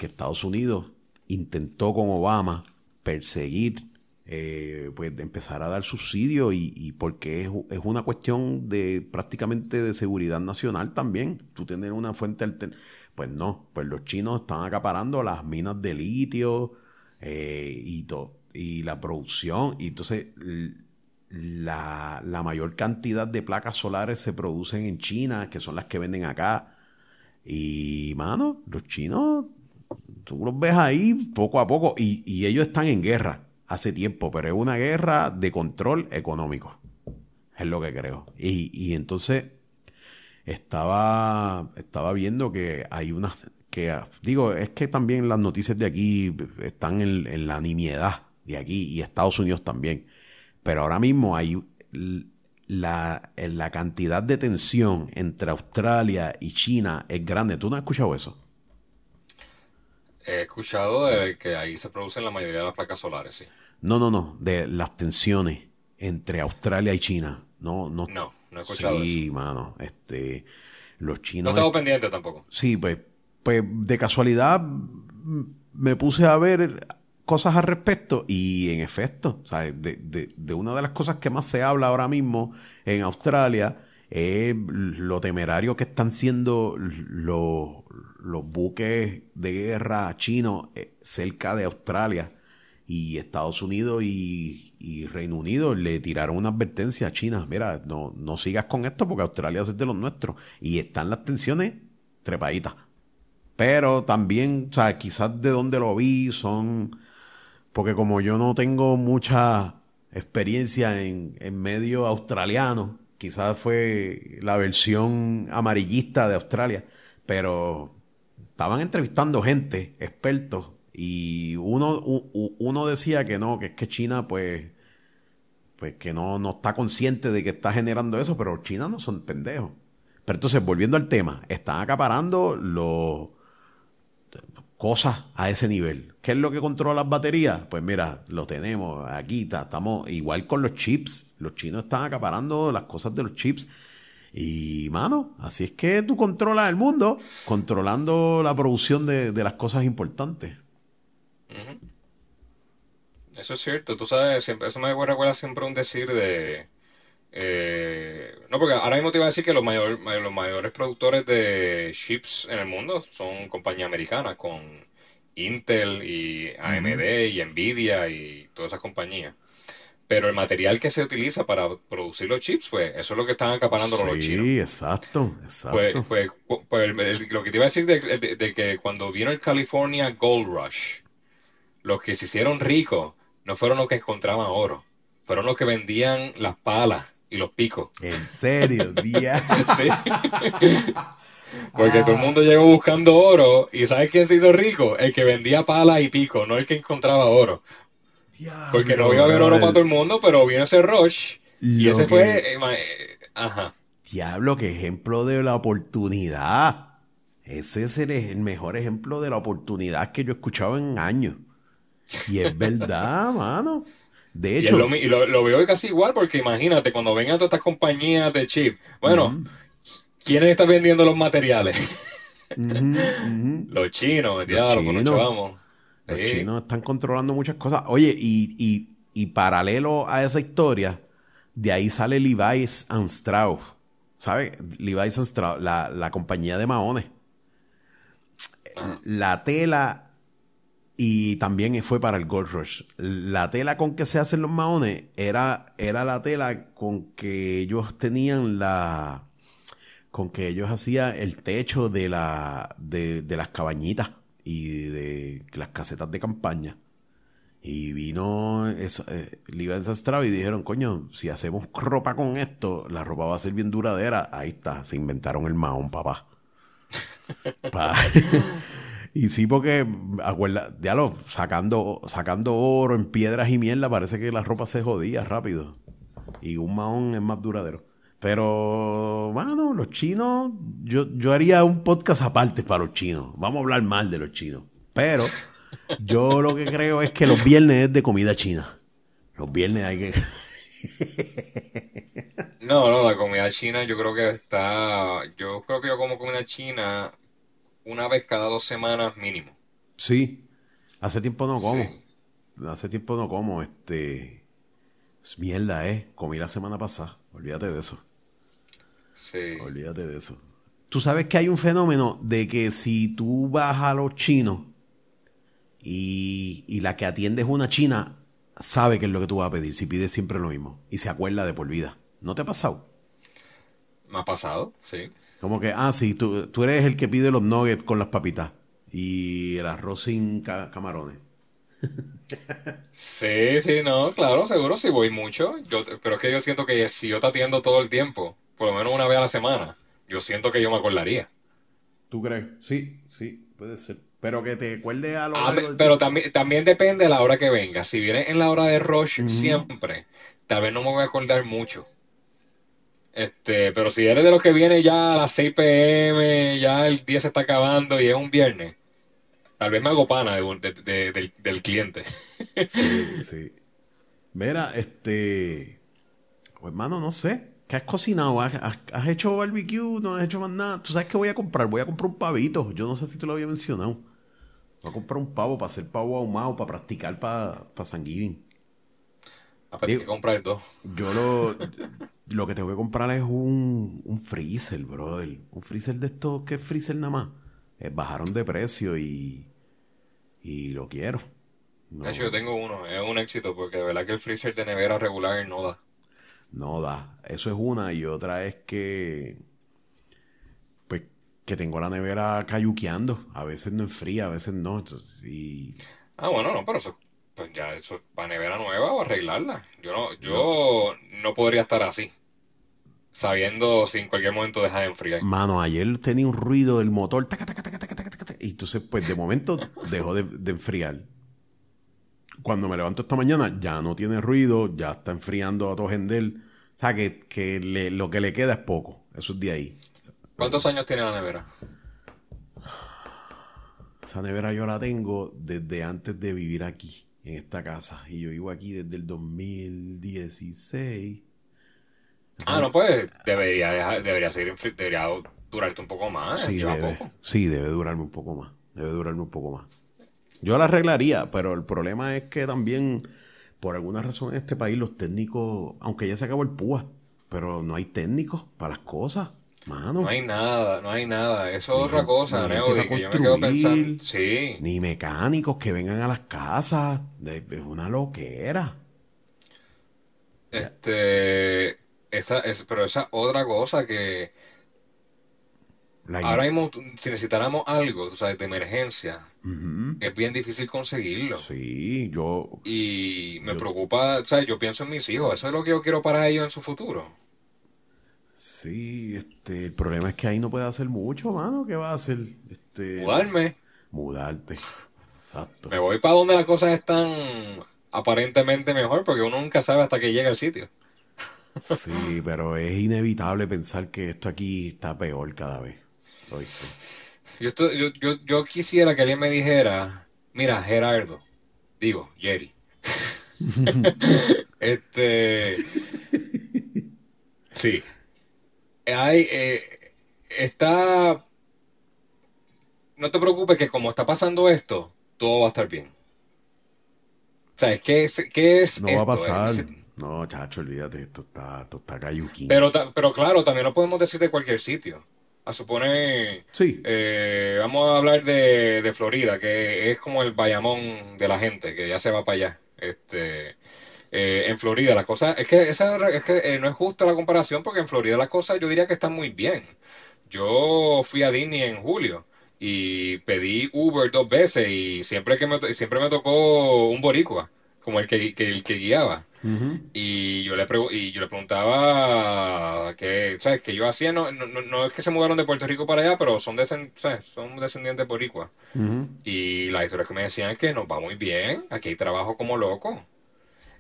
Estados Unidos intentó con Obama perseguir, eh, pues empezar a dar subsidio y, porque es, una cuestión de prácticamente de seguridad nacional también, tú tener una fuente alternativa. Pues no, pues los chinos están acaparando las minas de litio eh, y la producción. Y entonces la, mayor cantidad de placas solares se producen en China, que son las que venden acá. Y, mano, los chinos, tú los ves ahí poco a poco. Y, ellos están en guerra hace tiempo, pero es una guerra de control económico. Es lo que creo. Y, y entonces estaba, estaba viendo que hay unas que digo, es que también las noticias de aquí están en, en la nimiedad de aquí y Estados Unidos también. Pero ahora mismo hay la, la cantidad de tensión entre Australia y China es grande. ¿Tú no has escuchado eso? He escuchado de que ahí se producen la mayoría de las placas solares, sí. No, no, no, de las tensiones entre Australia y China. No, no, no, no he escuchado sí, mano, este, los chinos... No estaba pendiente tampoco. Sí, pues, pues de casualidad me puse a ver cosas al respecto y en efecto, De, de, una de las cosas que más se habla ahora mismo en Australia es lo temerario que están siendo los, los buques de guerra chinos eh, cerca de Australia y Estados Unidos y, y, Reino Unido le tiraron una advertencia a China, mira, no, no sigas con esto porque Australia es de los nuestros y están las tensiones trepaditas. Pero también, o sea, quizás de donde lo vi son porque como yo no tengo mucha experiencia en, en medio australiano, quizás fue la versión amarillista de Australia, pero estaban entrevistando gente, expertos, y uno, uno decía que no, que es que China pues, pues que no, no está consciente de que está generando eso, pero China no son pendejos. Pero entonces, volviendo al tema, están acaparando los cosas a ese nivel. ¿Qué es lo que controla las baterías? Pues mira, lo tenemos aquí, estamos igual con los chips. Los chinos están acaparando las cosas de los chips. Y, mano, así es que tú controlas el mundo, controlando la producción de, las cosas importantes. Eso es cierto, tú sabes, siempre, eso me recuerda siempre un decir de... Eh, no, porque ahora mismo te iba a decir que los, mayor, los mayores productores de chips en el mundo son compañías americanas, con Intel y AMD y Nvidia y todas esas compañías. Pero el material que se utiliza para producir los chips, pues eso es lo que están acaparando los chinos. Sí, exacto, exacto. Pues, pues, pues lo que te iba a decir de, de, que cuando vino el California Gold Rush, los que se hicieron ricos no fueron los que encontraban oro, fueron los que vendían las palas y los picos. En serio, (laughs) día. Porque todo el mundo llegó buscando oro y ¿sabes quién se hizo rico? El que vendía pala y pico, no el que encontraba oro. Porque no iba a haber oro para todo el mundo, pero vino ese rush y ese fue... Eh, eh, ajá. Diablo, qué ejemplo de la oportunidad. Ese es el, mejor ejemplo de la oportunidad que yo he escuchado en años. Y es verdad, (laughs) mano. De hecho. Y, lo, veo casi igual, porque imagínate, cuando vengan todas estas compañías de chip, bueno, ¿quiénes están vendiendo los materiales? (laughs) los chinos, diablo, los chinos, vamos. Los chinos están controlando muchas cosas. Oye, y, y, paralelo a esa historia, de ahí sale Levi's and Strauss. ¿Sabes? Levi's and Strauss, la, la compañía de maones. La tela y también fue para el Gold Rush. La tela con que se hacen los maones era, era la tela con que ellos tenían la. con que ellos hacían el techo de, la, de, las cabañitas y de las casetas de campaña. Y vino esa, eh, Strauss y dijeron, coño, si hacemos ropa con esto, la ropa va a ser bien duradera. Ahí está, se inventaron el mahón, papá. (laughs) (laughs) y sí, porque, acuerda, diálogo, sacando, sacando oro en piedras y mierda, parece que la ropa se jodía rápido. Y un mahón es más duradero. Pero, bueno, los chinos, yo, yo haría un podcast aparte para los chinos. Vamos a hablar mal de los chinos. Pero yo lo que creo es que los viernes es de comida china. Los viernes hay que... (laughs) no, no, la comida china yo creo que está... Yo creo que yo como comida china una vez cada dos semanas mínimo. Sí, hace tiempo no como. Hace tiempo no como, este... Es mierda, eh. Comí la semana pasada. Olvídate de eso. Sí. Olvídate de eso. Tú sabes que hay un fenómeno de que si tú vas a los chinos y, la que atiende es una china, sabe qué es lo que tú vas a pedir, si pides siempre lo mismo, y se acuerda de por vida. ¿No te ha pasado? Me ha pasado, sí. Como que, ah, sí, tú, tú eres el que pide los nuggets con las papitas y el arroz sin camarones. sí, sí, no, claro, seguro si voy mucho. Yo, pero es que yo siento que si yo te atiendo todo el tiempo, por lo menos una vez a la semana, yo siento que yo me acordaría. ¿Tú crees? Sí, sí, puede ser. Pero que te acuerde a lo ah, Pero también, también depende de la hora que venga. Si viene en la hora de rush siempre, tal vez no me voy a acordar mucho. Este, pero si eres de los que viene ya a las 6 pm, ya el día se está acabando y es un viernes, tal vez me hago pana del, cliente. Sí, (laughs) sí. Mira, este, pues hermano, no sé. ¿Qué has cocinado? ¿Has, hecho barbecue? ¿No has hecho más nada? ¿Tú sabes qué voy a comprar? Voy a comprar un pavito. Yo no sé si te lo había mencionado. Voy a comprar un pavo para hacer pavo ahumado, para practicar para, para San Giving. A ver, que comprar dos. Yo lo, lo que tengo que comprar es un, un freezer, brother. Un freezer de estos, ¿qué freezer nada más? Eh, bajaron de precio y, y lo quiero. De hecho, yo tengo uno, es un éxito porque de verdad que el freezer de nevera regular no da. No da. Eso es una y otra es que que tengo la nevera cayuqueando. A veces no enfría, a veces no. Ah, bueno, no, pero eso, pues ya eso para nevera nueva o arreglarla. Yo no, yo no. podría estar así. Sabiendo si en cualquier momento deja de enfriar. Mano, ayer tenía un ruido del motor. y entonces, pues de momento (laughs) dejó de, enfriar. Cuando me levanto esta mañana, ya no tiene ruido, ya está enfriando a todo gender. O sea, que, que lo que le queda es poco. Eso es de ahí. ¿Cuántos años tiene la nevera? Esa nevera yo la tengo desde antes de vivir aquí, en esta casa. Y yo vivo aquí desde el 2016. ah, no, pues debería, debería, seguir, debería durarte un poco más. Sí debe, sí, debe durarme un poco más. Debe durarme un poco más. Yo la arreglaría, pero el problema es que también, por alguna razón en este país, los técnicos, aunque ya se acabó el PUA, pero no hay técnicos para las cosas. No hay nada, no hay nada. Eso es otra cosa, Neo, que yo me quedo pensando. Sí. Ni mecánicos que vengan a las casas. es una loquera. Este. Esa, es, pero esa otra cosa que. ahora mismo, si necesitáramos algo, tú sabes, de emergencia, es bien difícil conseguirlo. Sí, yo. Y me preocupa, ¿sabes? Yo pienso en mis hijos. Eso es lo que yo quiero para ellos en su futuro. Sí, este, el problema es que ahí no puede hacer mucho, mano. ¿Qué va a hacer? Este, Mudarme. Mudarte. Exacto. Me voy para donde las cosas están aparentemente mejor, porque uno nunca sabe hasta que llega al sitio. Sí, pero es inevitable pensar que esto aquí está peor cada vez. Yo, yo, yo, yo quisiera que alguien me dijera, mira, Gerardo, digo, Jerry. (laughs) (laughs) este. Sí, hay, eh, está, no te preocupes que como está pasando esto, todo va a estar bien. ¿Sabes qué es? Qué es no va a pasar. No, chacho, olvídate, esto está, esto está Pero, pero claro, también lo podemos decir de cualquier sitio. A suponer, sí. Eh, vamos a hablar de, de, Florida, que es como el Bayamón de la gente, que ya se va para allá. Este, eh, en Florida las cosas, es que, esa, es que eh, no es justo la comparación porque en Florida las cosas yo diría que están muy bien. Yo fui a Disney en julio y pedí Uber dos veces y siempre que me, siempre me tocó un boricua, como el que, que el que guiaba. Y yo le y yo le preguntaba que, ¿sabes? Que yo hacía, no, no, no, es que se mudaron de Puerto Rico para allá, pero son, son descendientes boricua. Y la historia que me decían es que nos va muy bien, aquí hay trabajo como loco.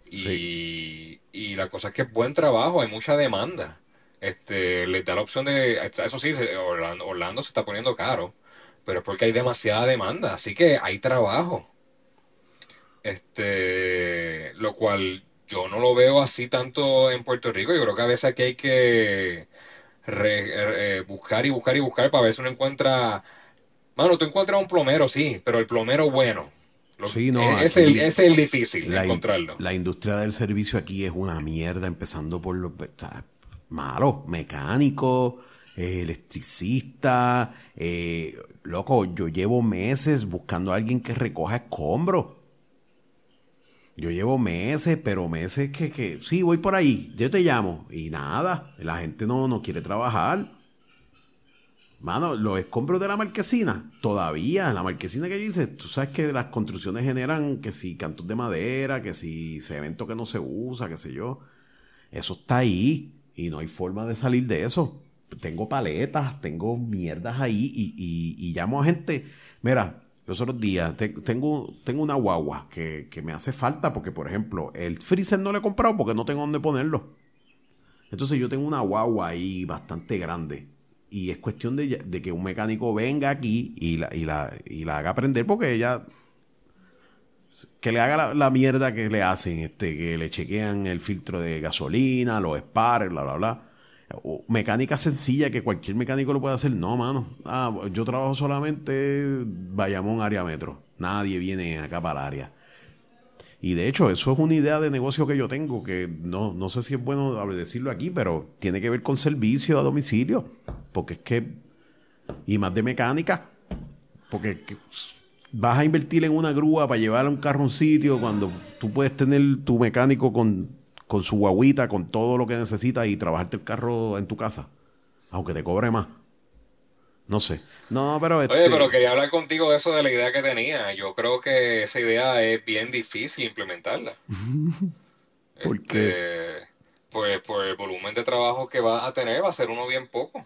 Y, la cosa es que es buen trabajo, hay mucha demanda. Este, les da la opción de, eso sí, Orlando, se está poniendo caro, pero es porque hay demasiada demanda, así que hay trabajo. Este, lo cual yo no lo veo así tanto en Puerto Rico. Yo creo que a veces aquí hay que eh, buscar y buscar y buscar para ver si uno encuentra. Mano, tú encuentras un plomero, sí, pero el plomero bueno. Sí, no, es, el, es el difícil encontrarlo. la industria del servicio aquí es una mierda, empezando por los malos, mecánicos, eh, electricista. Eh, loco, yo llevo meses buscando a alguien que recoja escombros. Yo llevo meses, pero meses que, que sí, voy por ahí, yo te llamo. Y nada, la gente no, no quiere trabajar. Mano, los escombros de la marquesina, todavía, la marquesina que yo hice, tú sabes que las construcciones generan que si cantos de madera, que si cemento que no se usa, qué sé yo. Eso está ahí y no hay forma de salir de eso. Tengo paletas, tengo mierdas ahí y, y llamo a gente. Mira, los otros días tengo, tengo una guagua que, me hace falta porque, por ejemplo, el freezer no lo he comprado porque no tengo dónde ponerlo. Entonces yo tengo una guagua ahí bastante grande. Y es cuestión de, que un mecánico venga aquí y la, haga prender porque ella... Que le haga la, la, mierda que le hacen, este, que le chequean el filtro de gasolina, los spares, bla, bla, bla mecánica sencilla que cualquier mecánico lo puede hacer. No, mano. Ah, yo trabajo solamente Bayamón área metro. Nadie viene acá para el área. Y de hecho, eso es una idea de negocio que yo tengo, que no, no sé si es bueno decirlo aquí, pero tiene que ver con servicio a domicilio. Porque es que, y más de mecánica, porque vas a invertir en una grúa para llevar a un carro a un sitio cuando tú puedes tener tu mecánico con con su guaguita, con todo lo que necesita y trabajarte el carro en tu casa, aunque te cobre más. No sé. No, pero Oye, este pero quería hablar contigo de eso de la idea que tenía. Yo creo que esa idea es bien difícil implementarla. (laughs) ¿Por qué? Este, pues por el volumen de trabajo que va a tener va a ser uno bien poco.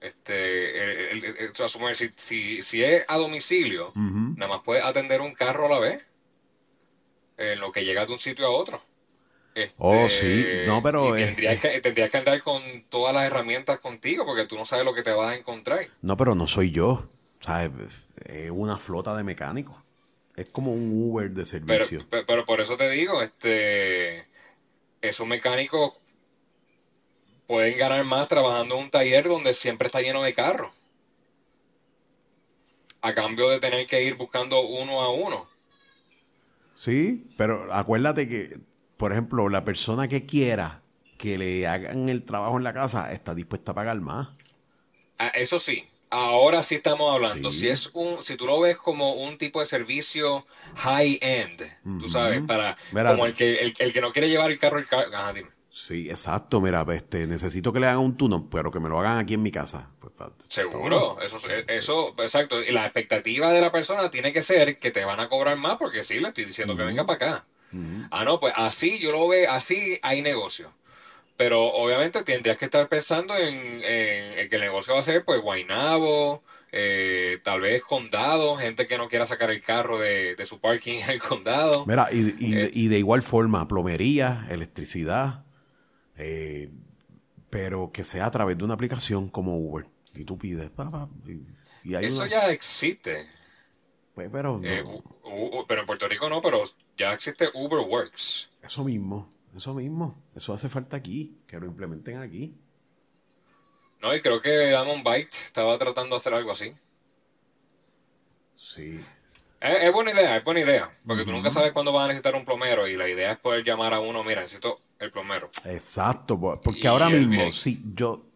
Este, el, si, si, es a domicilio, nada más puedes atender un carro a la vez, en lo que llega de un sitio a otro oh, sí, este, no, pero... Tendrías, que, tendrías que andar con todas las herramientas contigo porque tú no sabes lo que te vas a encontrar. No, pero no soy yo, ¿sabes? Es una flota de mecánicos. Es como un Uber de servicio. Pero, por eso te digo, este, esos mecánicos pueden ganar más trabajando en un taller donde siempre está lleno de carros. A cambio de tener que ir buscando uno a uno. Sí, pero acuérdate que por ejemplo, la persona que quiera que le hagan el trabajo en la casa está dispuesta a pagar más. Ah, eso sí, ahora sí estamos hablando. Si es un, si tú lo ves como un tipo de servicio high end, tú sabes, para como el que, el, que no quiere llevar el carro, el carro. dime. Sí, exacto. Mira, este, necesito que le hagan un tuno, pero que me lo hagan aquí en mi casa. Pues, Seguro, eso, eso, exacto. Y la expectativa de la persona tiene que ser que te van a cobrar más, porque sí, le estoy diciendo que venga para acá. Ah, no, pues así yo lo veo, así hay negocio. Pero obviamente tendrías que estar pensando en, que el negocio va a ser pues Guainabo, eh, tal vez condado, gente que no quiera sacar el carro de, su parking en el condado. Mira, y, eh, y, de igual forma, plomería, electricidad, eh, pero que sea a través de una aplicación como Uber. Y tú pides, y, Eso ya existe. Pues, pero, pero en Puerto Rico no, pero ya existe Uber Works. Eso mismo, eso mismo. Eso hace falta aquí, que lo implementen aquí. No, y creo que Damon Byte estaba tratando de hacer algo así. Sí. Es, buena idea, es buena idea. Porque tú nunca sabes cuándo vas a necesitar un plomero y la idea es poder llamar a uno, mira, necesito el plomero. Exacto, porque ahora mismo, sí, yo,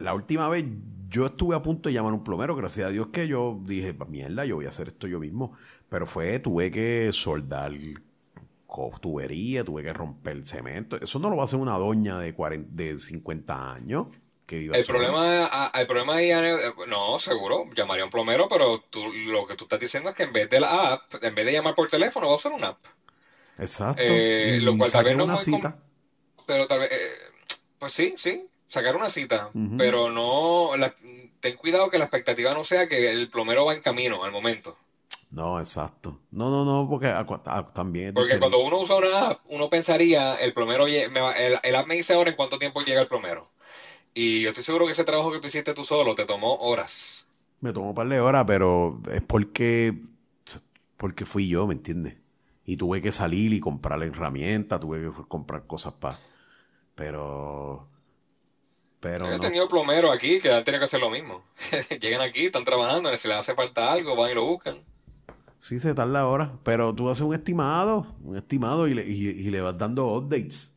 la última vez yo estuve a punto de llamar a un plomero, gracias a Dios que yo dije, mierda, yo voy a hacer esto yo mismo. Pero fue, tuve que soldar tubería, tuve que romper el cemento. Eso no lo va a hacer una doña de, 40, de 50 años. que El problema, a- el problema ahí, eh, no, seguro, llamaría a un plomero, pero tú, lo que tú estás diciendo es que en vez de la app, en vez de llamar por teléfono, va a usar una app. Exacto. Eh, y lo cual tal saqué vez no una cita. Pero tal vez, eh, pues sí, sí, sacar una cita, pero no, la- ten cuidado que la expectativa no sea que el plomero va en camino al momento. No, exacto. No, no, no, porque también Porque diferente. cuando uno usa una app, uno pensaría, el plomero, me el, el app me dice ahora en cuánto tiempo llega el plomero. Y yo estoy seguro que ese trabajo que tú hiciste tú solo te tomó horas. Me tomó un par de horas, pero es porque, porque fui yo, ¿me entiendes? Y tuve que salir y comprar la herramienta, tuve que comprar cosas para... Pero... Pero Yo he no. tenido plomeros aquí que han tenido que hacer lo mismo. (laughs) Llegan aquí, están trabajando, si les hace falta algo, van y lo buscan. Sí se tarda ahora, pero tú haces un estimado, un estimado y le, y, y le vas dando updates.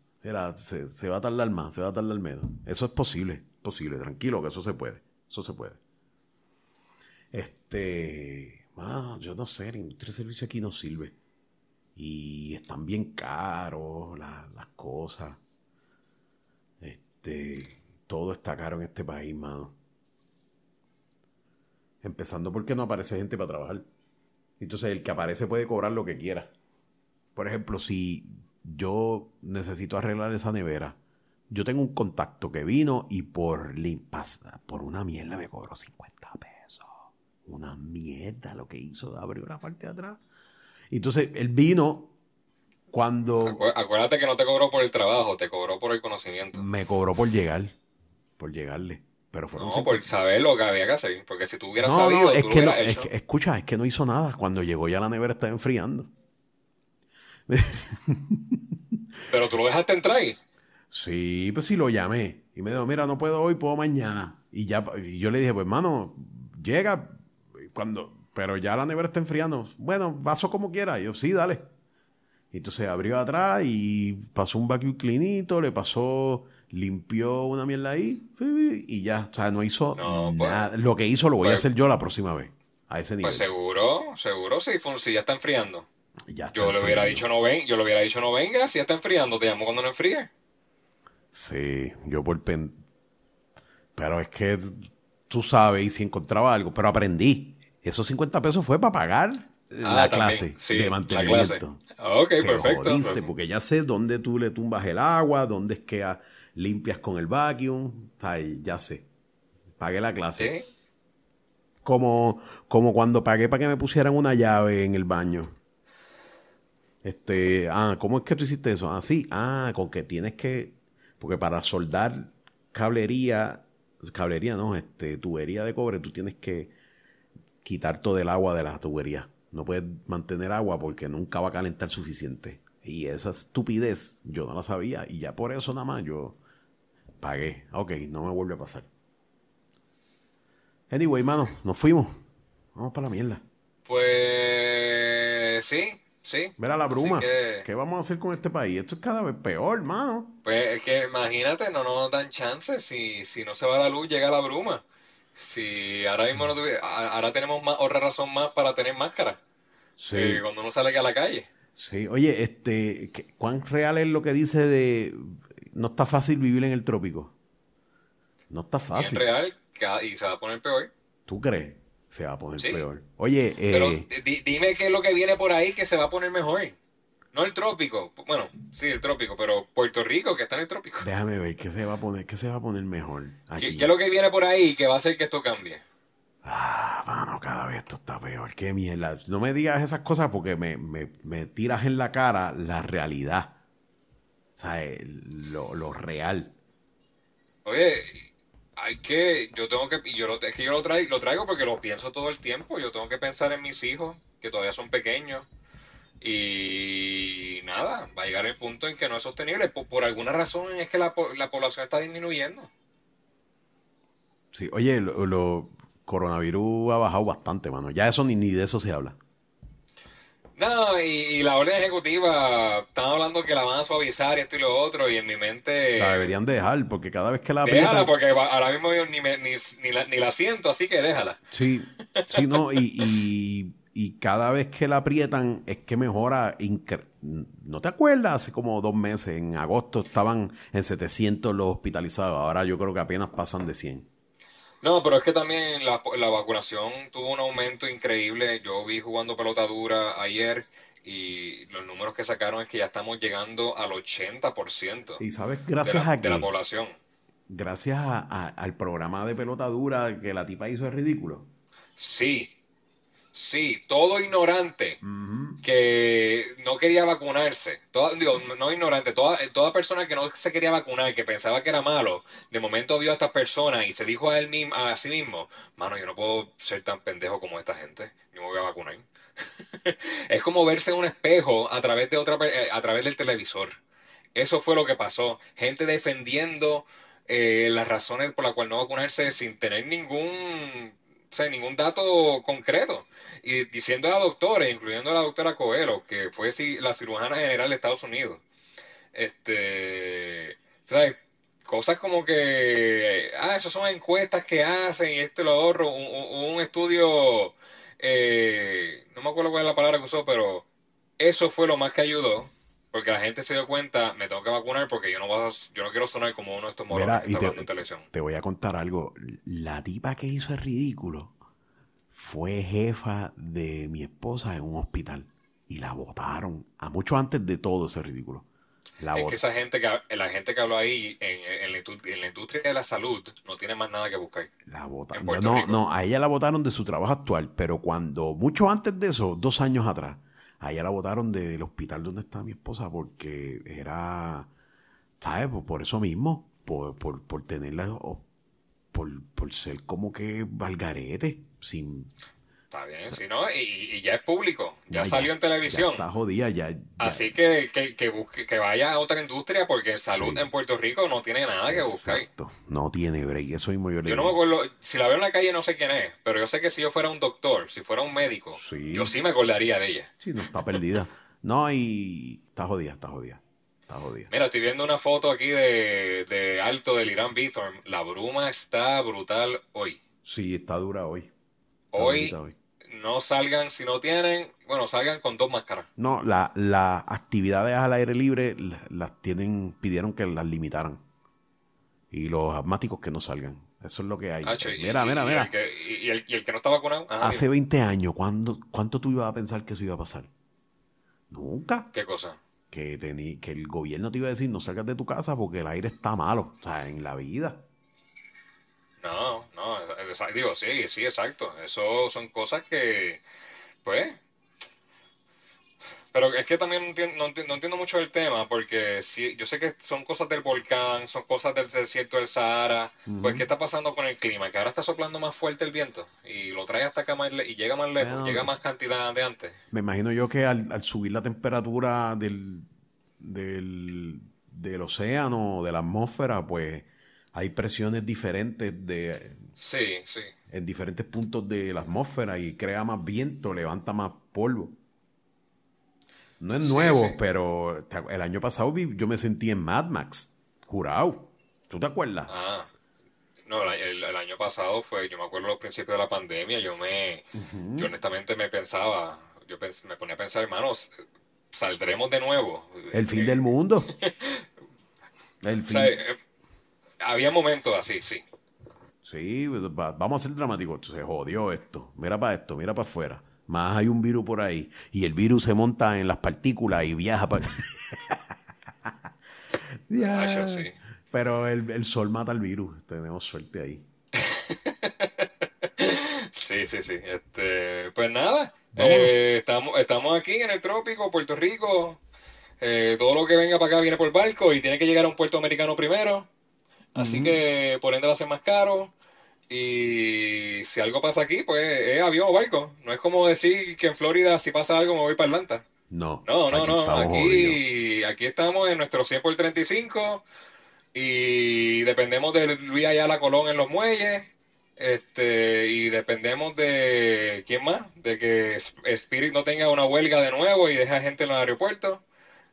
Se, se va a tardar más, se va a tardar menos. Eso es posible, posible, tranquilo, que eso se puede. Eso se puede. Este, mano, yo no sé, la industria de servicio aquí no sirve. Y están bien caros la- las cosas. Este, todo está caro en este país, mano. Empezando porque no aparece gente para trabajar. Entonces el que aparece puede cobrar lo que quiera. Por ejemplo, si yo necesito arreglar esa nevera, yo tengo un contacto que vino y por por una mierda me cobró 50 pesos. Una mierda lo que hizo, abrió la parte de atrás. Entonces él vino cuando Acu- Acuérdate que no te cobró por el trabajo, te cobró por el conocimiento. me cobró por llegar, por llegarle. Pero fueron No, 50 por saber lo que había que hacer. Porque si tú hubieras No, sabido, no, es tú que lo no, es que- escucha, es que no hizo nada. Cuando llegó ya la nevera estaba enfriando. (laughs) Pero tú lo dejaste entrar ahí. Sí, pues sí lo llamé. Y me dijo, mira, no puedo hoy, puedo mañana. Y ya, y yo le dije, pues hermano, llega cuando, pero ya la nevera está enfriando. Bueno, vaso como quiera. Y yo, sí, dale. Y entonces abrió atrás y pasó un vacuum cleanito, le pasó, limpió una mierda ahí y ya. O sea, no hizo No, pues- nada. Lo que hizo lo voy a pues- hacer yo la próxima vez. A ese nivel. Pues seguro, seguro, si, si ya está enfriando. Ya está Yo le hubiera dicho no ven, yo le hubiera dicho no venga, si ya está enfriando, te llamo cuando no enfríe. Sí, yo por pen... Pero es que tú sabes, y si encontraba algo, pero aprendí. Esos 50 pesos fue para pagar la Ah, también, clase sí, de la mantenimiento. Ok, Te perfecto. jodiste, Pues, porque ya sé dónde tú le tumbas el agua, dónde es que limpias con el vacuum. Sea, ya sé. Pagué la clase. sí. Como, como cuando pagué para que me pusieran una llave en el baño. Este, ah, ¿cómo es que tú hiciste eso? Ah, sí, ah, con que tienes que, porque para soldar cablería, cablería no, este, tubería de cobre, tú tienes que quitar todo el agua de la tubería. No puedes mantener agua porque nunca va a calentar suficiente. Y esa estupidez yo no la sabía y ya por eso nada más yo pagué. Ok, no me vuelve a pasar. Anyway, mano, nos fuimos. Vamos para la mierda. Pues sí, sí. Mira la bruma. que- ¿Qué vamos a hacer con este país? Esto es cada vez peor, mano. Pues es que imagínate, no nos dan chance. Si, si no se va la luz, llega la bruma. Si ahora mismo no a- ahora tenemos más, otra razón más para tener máscara. Sí. eh, cuando uno sale a la calle. Sí. Oye, este, ¿qué- ¿cuán real es lo que dice de no está fácil vivir en el trópico? No está fácil. real, ca- y se va a poner peor. ¿Tú crees? Se va a poner Sí. peor. Oye, Pero eh, di- dime qué es lo que viene por ahí que se va a poner mejor. No el trópico. Bueno, sí, el trópico, pero Puerto Rico, que está en el trópico. (laughs) déjame ver qué se va a poner, qué se va a poner mejor ¿Qué, aquí. qué es lo que viene por ahí que va a hacer que esto cambie? Ah, mano, cada vez esto está peor. Qué mierda. No me digas esas cosas porque me, me- me tiras en la cara la realidad. El- lo, lo real. Oye, hay que, yo tengo que, y yo lo, es que yo lo traigo, lo traigo porque lo pienso todo el tiempo. Yo tengo que pensar en mis hijos, que todavía son pequeños. Y nada, va a llegar el punto en que no es sostenible. Por, por alguna razón es que la, la población está disminuyendo. Sí, oye, lo, lo- coronavirus ha bajado bastante, mano. Ya eso ni, ni de eso se habla. No, y, y la orden ejecutiva, están hablando que la van a suavizar y esto y lo otro, y en mi mente, La deberían dejar porque cada vez que la déjala aprietan... porque ahora mismo yo ni, me- ni, ni la, ni la siento, así que déjala. Sí, sí, no, y, y, y cada vez que la aprietan es que mejora incre- ¿No te acuerdas? Hace como dos meses, en agosto, estaban en 700 los hospitalizados. Ahora yo creo que apenas pasan de 100. No, pero es que también la, la vacunación tuvo un aumento increíble. Yo vi jugando pelota dura ayer y los números que sacaron es que ya estamos llegando al 80%. Y sabes, gracias a de la población. Gracias al programa de pelota dura que la tipa hizo es ridículo. Sí, Sí, todo ignorante que no quería vacunarse, digo, no ignorante, toda, toda persona que no se quería vacunar, que pensaba que era malo, de momento vio a estas personas y se dijo a él mismo, a sí mismo, mano, yo no puedo ser tan pendejo como esta gente, yo me voy a vacunar. (laughs) es como verse en un espejo a través de otra, eh, a través del televisor. Eso fue lo que pasó. Gente defendiendo eh, las razones por las cuales no vacunarse sin tener ningún sea, ningún dato concreto. Y diciendo a la doctora, incluyendo a la doctora Coelho, que fue la cirujana general de Estados Unidos, este, cosas como que, ah, esas son encuestas que hacen y esto lo ahorro, un, un, estudio, eh, no me acuerdo cuál es la palabra que usó, pero eso fue lo más que ayudó porque la gente se dio cuenta, me tengo que vacunar porque yo no, voy yo no quiero sonar como uno de estos moros que te, en televisión. Te voy a contar algo. La tipa que hizo el ridículo fue jefa de mi esposa en un hospital y la votaron a mucho antes de todo ese ridículo. La es que esa gente que la gente que habló ahí en, la, industria de la salud no tiene más nada que buscar. La votaron. No, no, a ella la votaron de su trabajo actual, pero cuando mucho antes de eso, dos años atrás, a ella la votaron del hospital donde está mi esposa porque era, ¿sabes? Por, eso mismo, por, por, por tenerla, por, por ser como que valgarete, sin... Está bien, si no, y, ya es público, ya, salió en televisión. está jodida, ya. Así que, que, que, busque, que vaya a otra industria porque salud en Puerto Rico no tiene nada que buscar. Exacto, no tiene break, eso mismo yo Yo no me acuerdo, si la veo en la calle no sé quién es, pero yo sé que si yo fuera un doctor, si fuera un médico, yo sí me acordaría de ella. Sí, no, está perdida. no, y está jodida, está jodida. Está jodida. Mira, estoy viendo una foto aquí de, de alto del Irán Bithorn. La bruma está brutal hoy. Sí, está dura hoy. hoy no salgan si no tienen, bueno, salgan con dos máscaras. No, las la actividades al aire libre las tienen, pidieron que las limitaran. Y los asmáticos que no salgan. Eso es lo que hay. mira, mira, mira. Y el, que, no está vacunado. Hace 20 años, ¿cuándo, ¿cuánto tú ibas a pensar que eso iba a pasar? Nunca. ¿Qué cosa? Que, que el gobierno te iba a decir no salgas de tu casa porque el aire está malo. O sea, en la vida. No, no, digo, sí, sí, exacto. Eso son cosas que, pues, pero es que también no entiendo, mucho el tema, porque si, yo sé que son cosas del volcán, son cosas del desierto del Sahara. Pues, ¿qué está pasando con el clima? Que ahora está soplando más fuerte el viento y lo trae hasta acá más y llega más lejos, llega más cantidad de antes. Me imagino yo que al, subir la temperatura del, del, del océano, de la atmósfera, pues hay presiones diferentes de... Sí, sí. En diferentes puntos de la atmósfera y crea más viento, levanta más polvo. No es nuevo, pero el año pasado yo me sentí en Mad Max, jurado. ¿Tú te acuerdas? Ah, no, el, año pasado fue, yo me acuerdo los principios de la pandemia, yo me, yo honestamente me pensaba, yo me ponía a pensar, hermanos, saldremos de nuevo. El fin del mundo. (laughs) el fin. Eh, había momentos así, sí. Sí, vamos a ser dramáticos. Se jodió esto. Mira para esto, mira para afuera. Más hay un virus por ahí. Y el virus se monta en las partículas y viaja para. (laughs) sí. Pero el, sol mata al virus. Tenemos suerte ahí. (laughs) sí, sí, sí. Este, pues nada. Eh, estamos, estamos aquí en el trópico, Puerto Rico. Eh, todo lo que venga para acá viene por barco y tiene que llegar a un puerto americano primero. Así que por ende va a ser más caro. Y si algo pasa aquí, pues es avión o barco. No es como decir que en Florida si pasa algo me voy para Atlanta. No. No, no, no. Aquí, aquí estamos en nuestro 100 por 35 y dependemos de Luis Ayala Colón en los muelles. Este, y dependemos de quién más, de que Spirit no tenga una huelga de nuevo y deje a gente en los aeropuertos.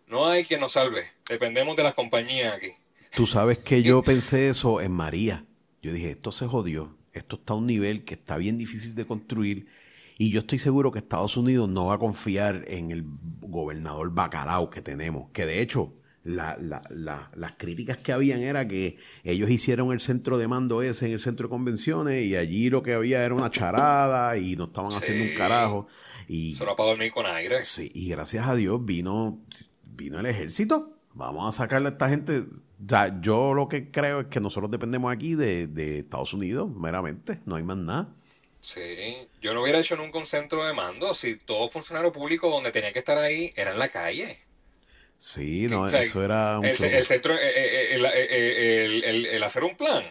No hay quien nos salve. Dependemos de las compañías aquí. Tú sabes que yo pensé eso en María. Yo dije, esto se jodió. Esto está a un nivel que está bien difícil de construir. Y yo estoy seguro que Estados Unidos no va a confiar en el gobernador bacalao que tenemos, que de hecho la, la, la, las críticas que habían era que ellos hicieron el centro de mando ese en el centro de convenciones y allí lo que había era una charada y no estaban haciendo un carajo. Y, Solo para dormir con aire. Sí, y gracias a Dios vino, vino el ejército. Vamos a sacarle a esta gente. Ya, yo lo que creo es que nosotros dependemos aquí de, de Estados Unidos, meramente. No hay más nada. Sí, yo no hubiera hecho nunca un centro de mando si todo funcionario público donde tenía que estar ahí era en la calle. Sí, no, O sea, eso era un El, el centro, eh, eh, el, eh, el- el- el hacer un plan,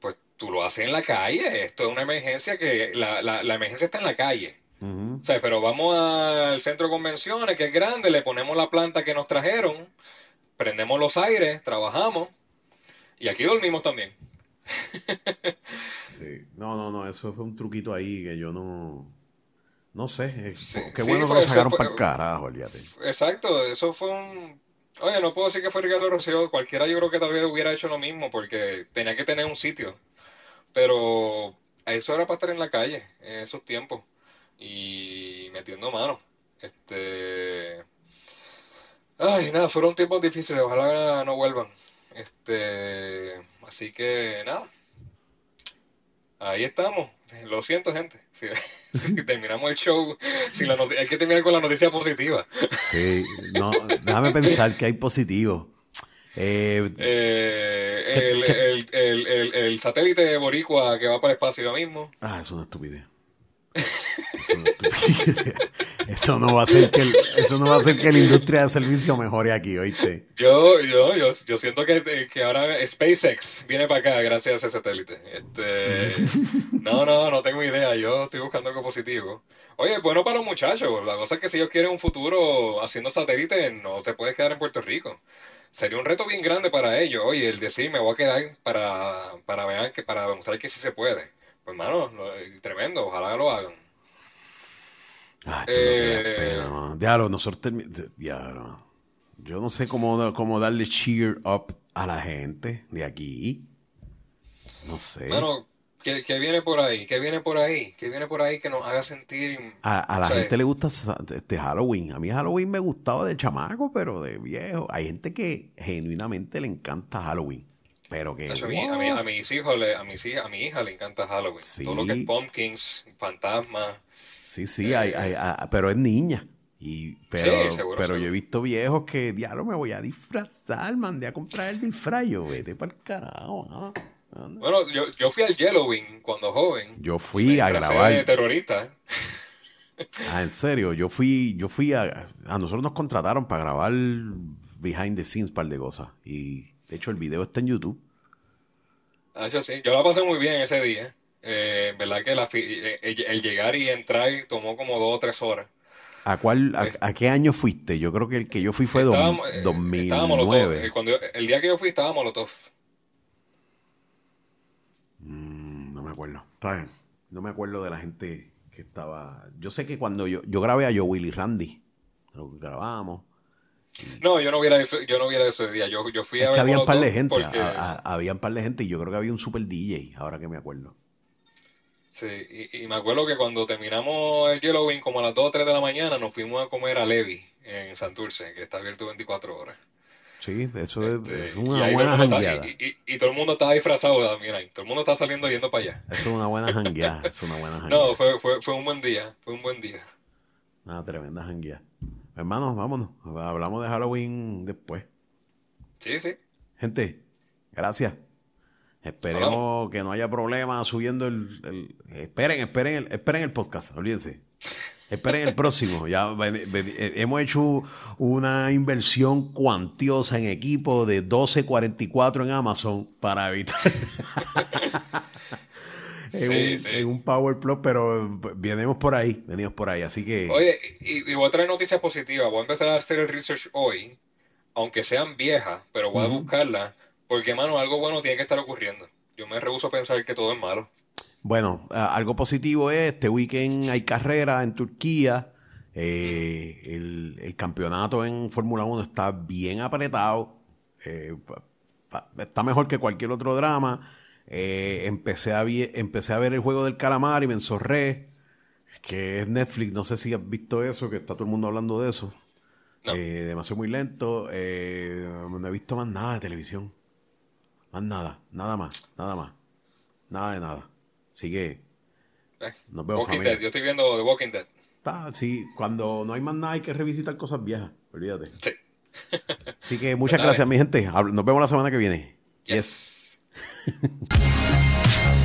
pues tú lo haces en la calle. Esto es una emergencia que la, la, la emergencia está en la calle. O sea, pero vamos al centro de convenciones, que es grande, le ponemos la planta que nos trajeron, prendemos los aires, trabajamos y aquí dormimos también. Sí. No, no, no, eso fue un truquito ahí que yo no. No sé. eh, Sí, qué sí, bueno que lo sacaron para el carajo, olvídate. Exacto, eso fue un... Oye, no puedo decir que fue Ricardo Rosselló, cualquiera yo creo que tal vez hubiera hecho lo mismo porque tenía que tener un sitio, pero eso era para estar en la calle en esos tiempos y metiendo mano. Este... Ay, nada, fueron tiempos difíciles, ojalá no vuelvan. Este... Así que nada, ahí estamos. Lo siento, gente. Si, (laughs) si terminamos el show, la hay que terminar con la noticia positiva. Sí, no, déjame pensar que hay positivo. Eh, Eh, ¿Qué- el, qué? el- el- el- el satélite boricua que va para el espacio ahora mismo. Ah, es una estupidez. (laughs) Eso no va a hacer que el, eso no va a hacer que la industria de servicio mejore aquí, ¿oíste? Yo, yo, yo, yo siento que, que ahora SpaceX viene para acá gracias a ese satélite. Este, (laughs) no, no, no tengo idea. Yo estoy buscando algo positivo. Oye, bueno para los muchachos. La cosa es que si ellos quieren un futuro haciendo satélites, no se puede quedar en Puerto Rico. Sería un reto bien grande para ellos. Oye, el decir me voy a quedar para, para ver para demostrar que sí se puede. Pues, hermano, lo- tremendo. Ojalá lo hagan. Esto es lo que da Eh. pena, mano. Diablo, nosotros Diablo. Yo no sé cómo, cómo darle cheer up a la gente de aquí. No sé. Mano, ¿qué, qué viene por ahí? ¿Qué viene por ahí? ¿Qué viene por ahí que nos haga sentir... A, a la o sea, gente le gusta este Halloween. A mí Halloween me gustaba de chamaco, pero de viejo. Hay gente que genuinamente le encanta Halloween. Pero que. A, mí- a, mí- a mis hijos, le- a, mis, a mi hija le encanta Halloween. Sí. Todo lo que es pumpkins, fantasmas. Sí, sí, hay, hay- hay- pero es niña. Y, pero Eh. Sí, seguro, pero yo seguro. he visto viejos que, diablo, me voy a disfrazar, mandé a comprar el disfraz. Yo, vete para el carajo. ah, ah, no. Bueno, yo, yo fui al Halloween cuando joven. Yo fui a de grabar. terrorista. Ah, en serio, yo fui, yo fui a, a nosotros nos contrataron para grabar behind the scenes par de cosas. Y de hecho el video está en YouTube. Ah, yo sí, yo la pasé muy bien ese día. Eh, verdad que la fi- eh, el, el llegar y entrar tomó como dos o tres horas. ¿A cuál, a, Eh. a qué año fuiste? Yo creo que el que yo fui fue dos- Estábamos, eh, estábamos los dos. 2009. Eh, Cuando yo- el día que yo fui estábamos los dos. Mm, no me acuerdo. No me acuerdo de la gente que estaba. Yo sé que cuando yo, yo grabé a Joe Willy Randy, lo que grabábamos. No, yo no hubiera eso, yo no hubiera ese día. Yo, yo fui Es a que había un par de gente, porque- a- a- había un par de gente y yo creo que había un super DJ, ahora que me acuerdo. Sí, y, y me acuerdo que cuando terminamos el Halloween como a las 2 o 3 de la mañana nos fuimos a comer a Levi en Santurce, que está abierto 24 horas. Sí, eso es, Este, es una buena jangueada. y, y- y todo el mundo estaba disfrazado también ahí. Todo el mundo está saliendo yendo para allá. Eso es una buena (laughs) jangueada, es una buena jangueada. No, fue, fue, fue un buen día, fue un buen día. Una tremenda jangueada. Hermanos, vámonos. Hablamos de Halloween después. Sí, sí. Gente, gracias. Esperemos que no haya problemas subiendo el, el- esperen, esperen el, esperen el podcast, olvídense. Esperen el próximo. Ya ven- ven- eh, hemos hecho una inversión cuantiosa en equipo de 12.44 en Amazon para evitar (laughs) en, Sí, un, sí. en un Power Plus, pero venimos por ahí, venimos por ahí, así que Oye, y, y voy a traer noticias positivas. Voy a empezar a hacer el research hoy, aunque sean viejas, pero voy a Ujú. buscarlas, porque, mano, algo bueno tiene que estar ocurriendo. Yo me rehúso a pensar que todo es malo. Bueno, a- algo positivo es, este weekend hay carrera en Turquía, eh, el, el campeonato en Fórmula 1 está bien apretado, eh, está mejor que cualquier otro drama. Eh, empecé, a empecé a ver el juego del calamar y me enzorré. que es Netflix. No sé si has visto eso, que está todo el mundo hablando de eso. No. Eh, demasiado muy lento. Eh, no he visto más nada de televisión. Más nada, nada más, nada más. Nada de nada. Así que Eh, nos vemos Walking. Dead, yo estoy viendo The Walking Dead. Está, sí, cuando no hay más nada hay que revisitar cosas viejas. Olvídate. Sí. Así que muchas Pues gracias, mi gente. Nos vemos la semana que viene. Yes. yes. フフフ。